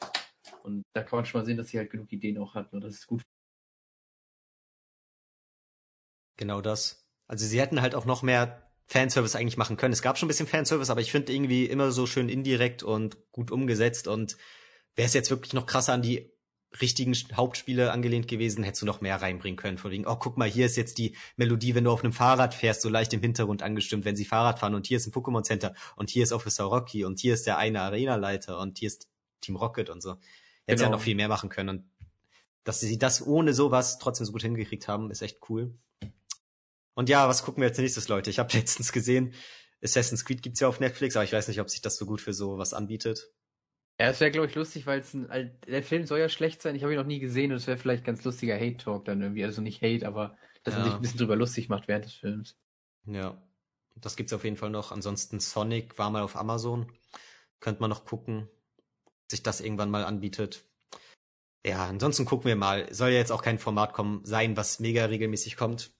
Und da kann man schon mal sehen, dass sie halt genug Ideen auch hatten. Und das ist gut. Genau das. Also sie hätten halt auch noch mehr Fanservice eigentlich machen können. Es gab schon ein bisschen Fanservice, aber ich finde irgendwie immer so schön indirekt und gut umgesetzt. Und wäre es jetzt wirklich noch krasser an die richtigen Hauptspiele angelehnt gewesen, hättest du noch mehr reinbringen können. Von wegen, oh, guck mal, hier ist jetzt die Melodie, wenn du auf einem Fahrrad fährst, so leicht im Hintergrund angestimmt, wenn sie Fahrrad fahren. Und hier ist ein Pokémon Center. Und hier ist Officer Rocky. Und hier ist der eine Arena-Leiter. Und hier ist Team Rocket und so. Hätte ja Genau. noch viel mehr machen können. Und dass sie das ohne sowas trotzdem so gut hingekriegt haben, ist echt cool. Und ja, was gucken wir als nächstes, Leute? Ich habe letztens gesehen, Assassin's Creed gibt's ja auf Netflix, aber ich weiß nicht, ob sich das so gut für sowas anbietet. Ja, es wäre, glaube ich, lustig, weil ein, der Film soll ja schlecht sein. Ich habe ihn noch nie gesehen und es wäre vielleicht ganz lustiger Hate-Talk dann irgendwie. Also nicht Hate, aber dass man Ja. sich ein bisschen drüber lustig macht während des Films. Ja, das gibt's auf jeden Fall noch. Ansonsten Sonic war mal auf Amazon. Könnte man noch gucken, sich das irgendwann mal anbietet. Ja, ansonsten gucken wir mal. Soll ja jetzt auch kein Format kommen, sein, was mega regelmäßig kommt.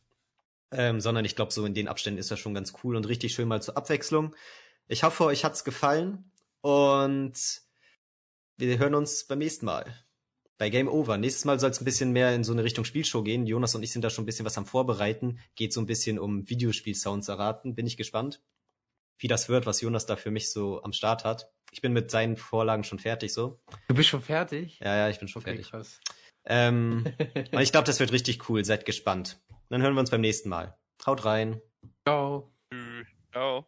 Ähm, sondern ich glaube, so in den Abständen ist das schon ganz cool und richtig schön mal zur Abwechslung. Ich hoffe, euch hat's gefallen und wir hören uns beim nächsten Mal. Bei Game Over. Nächstes Mal soll es ein bisschen mehr in so eine Richtung Spielshow gehen. Jonas und ich sind da schon ein bisschen was am Vorbereiten. Geht so ein bisschen um Videospiel-Sounds erraten. Bin ich gespannt, wie das wird, was Jonas da für mich so am Start hat. Ich bin mit seinen Vorlagen schon fertig so. Du bist schon fertig? Ja, ja, ich bin schon Okay, fertig. krass. Ähm, und ich glaube, das wird richtig cool. Seid gespannt. Dann hören wir uns beim nächsten Mal. Haut rein. Ciao. Tschüss. Ciao.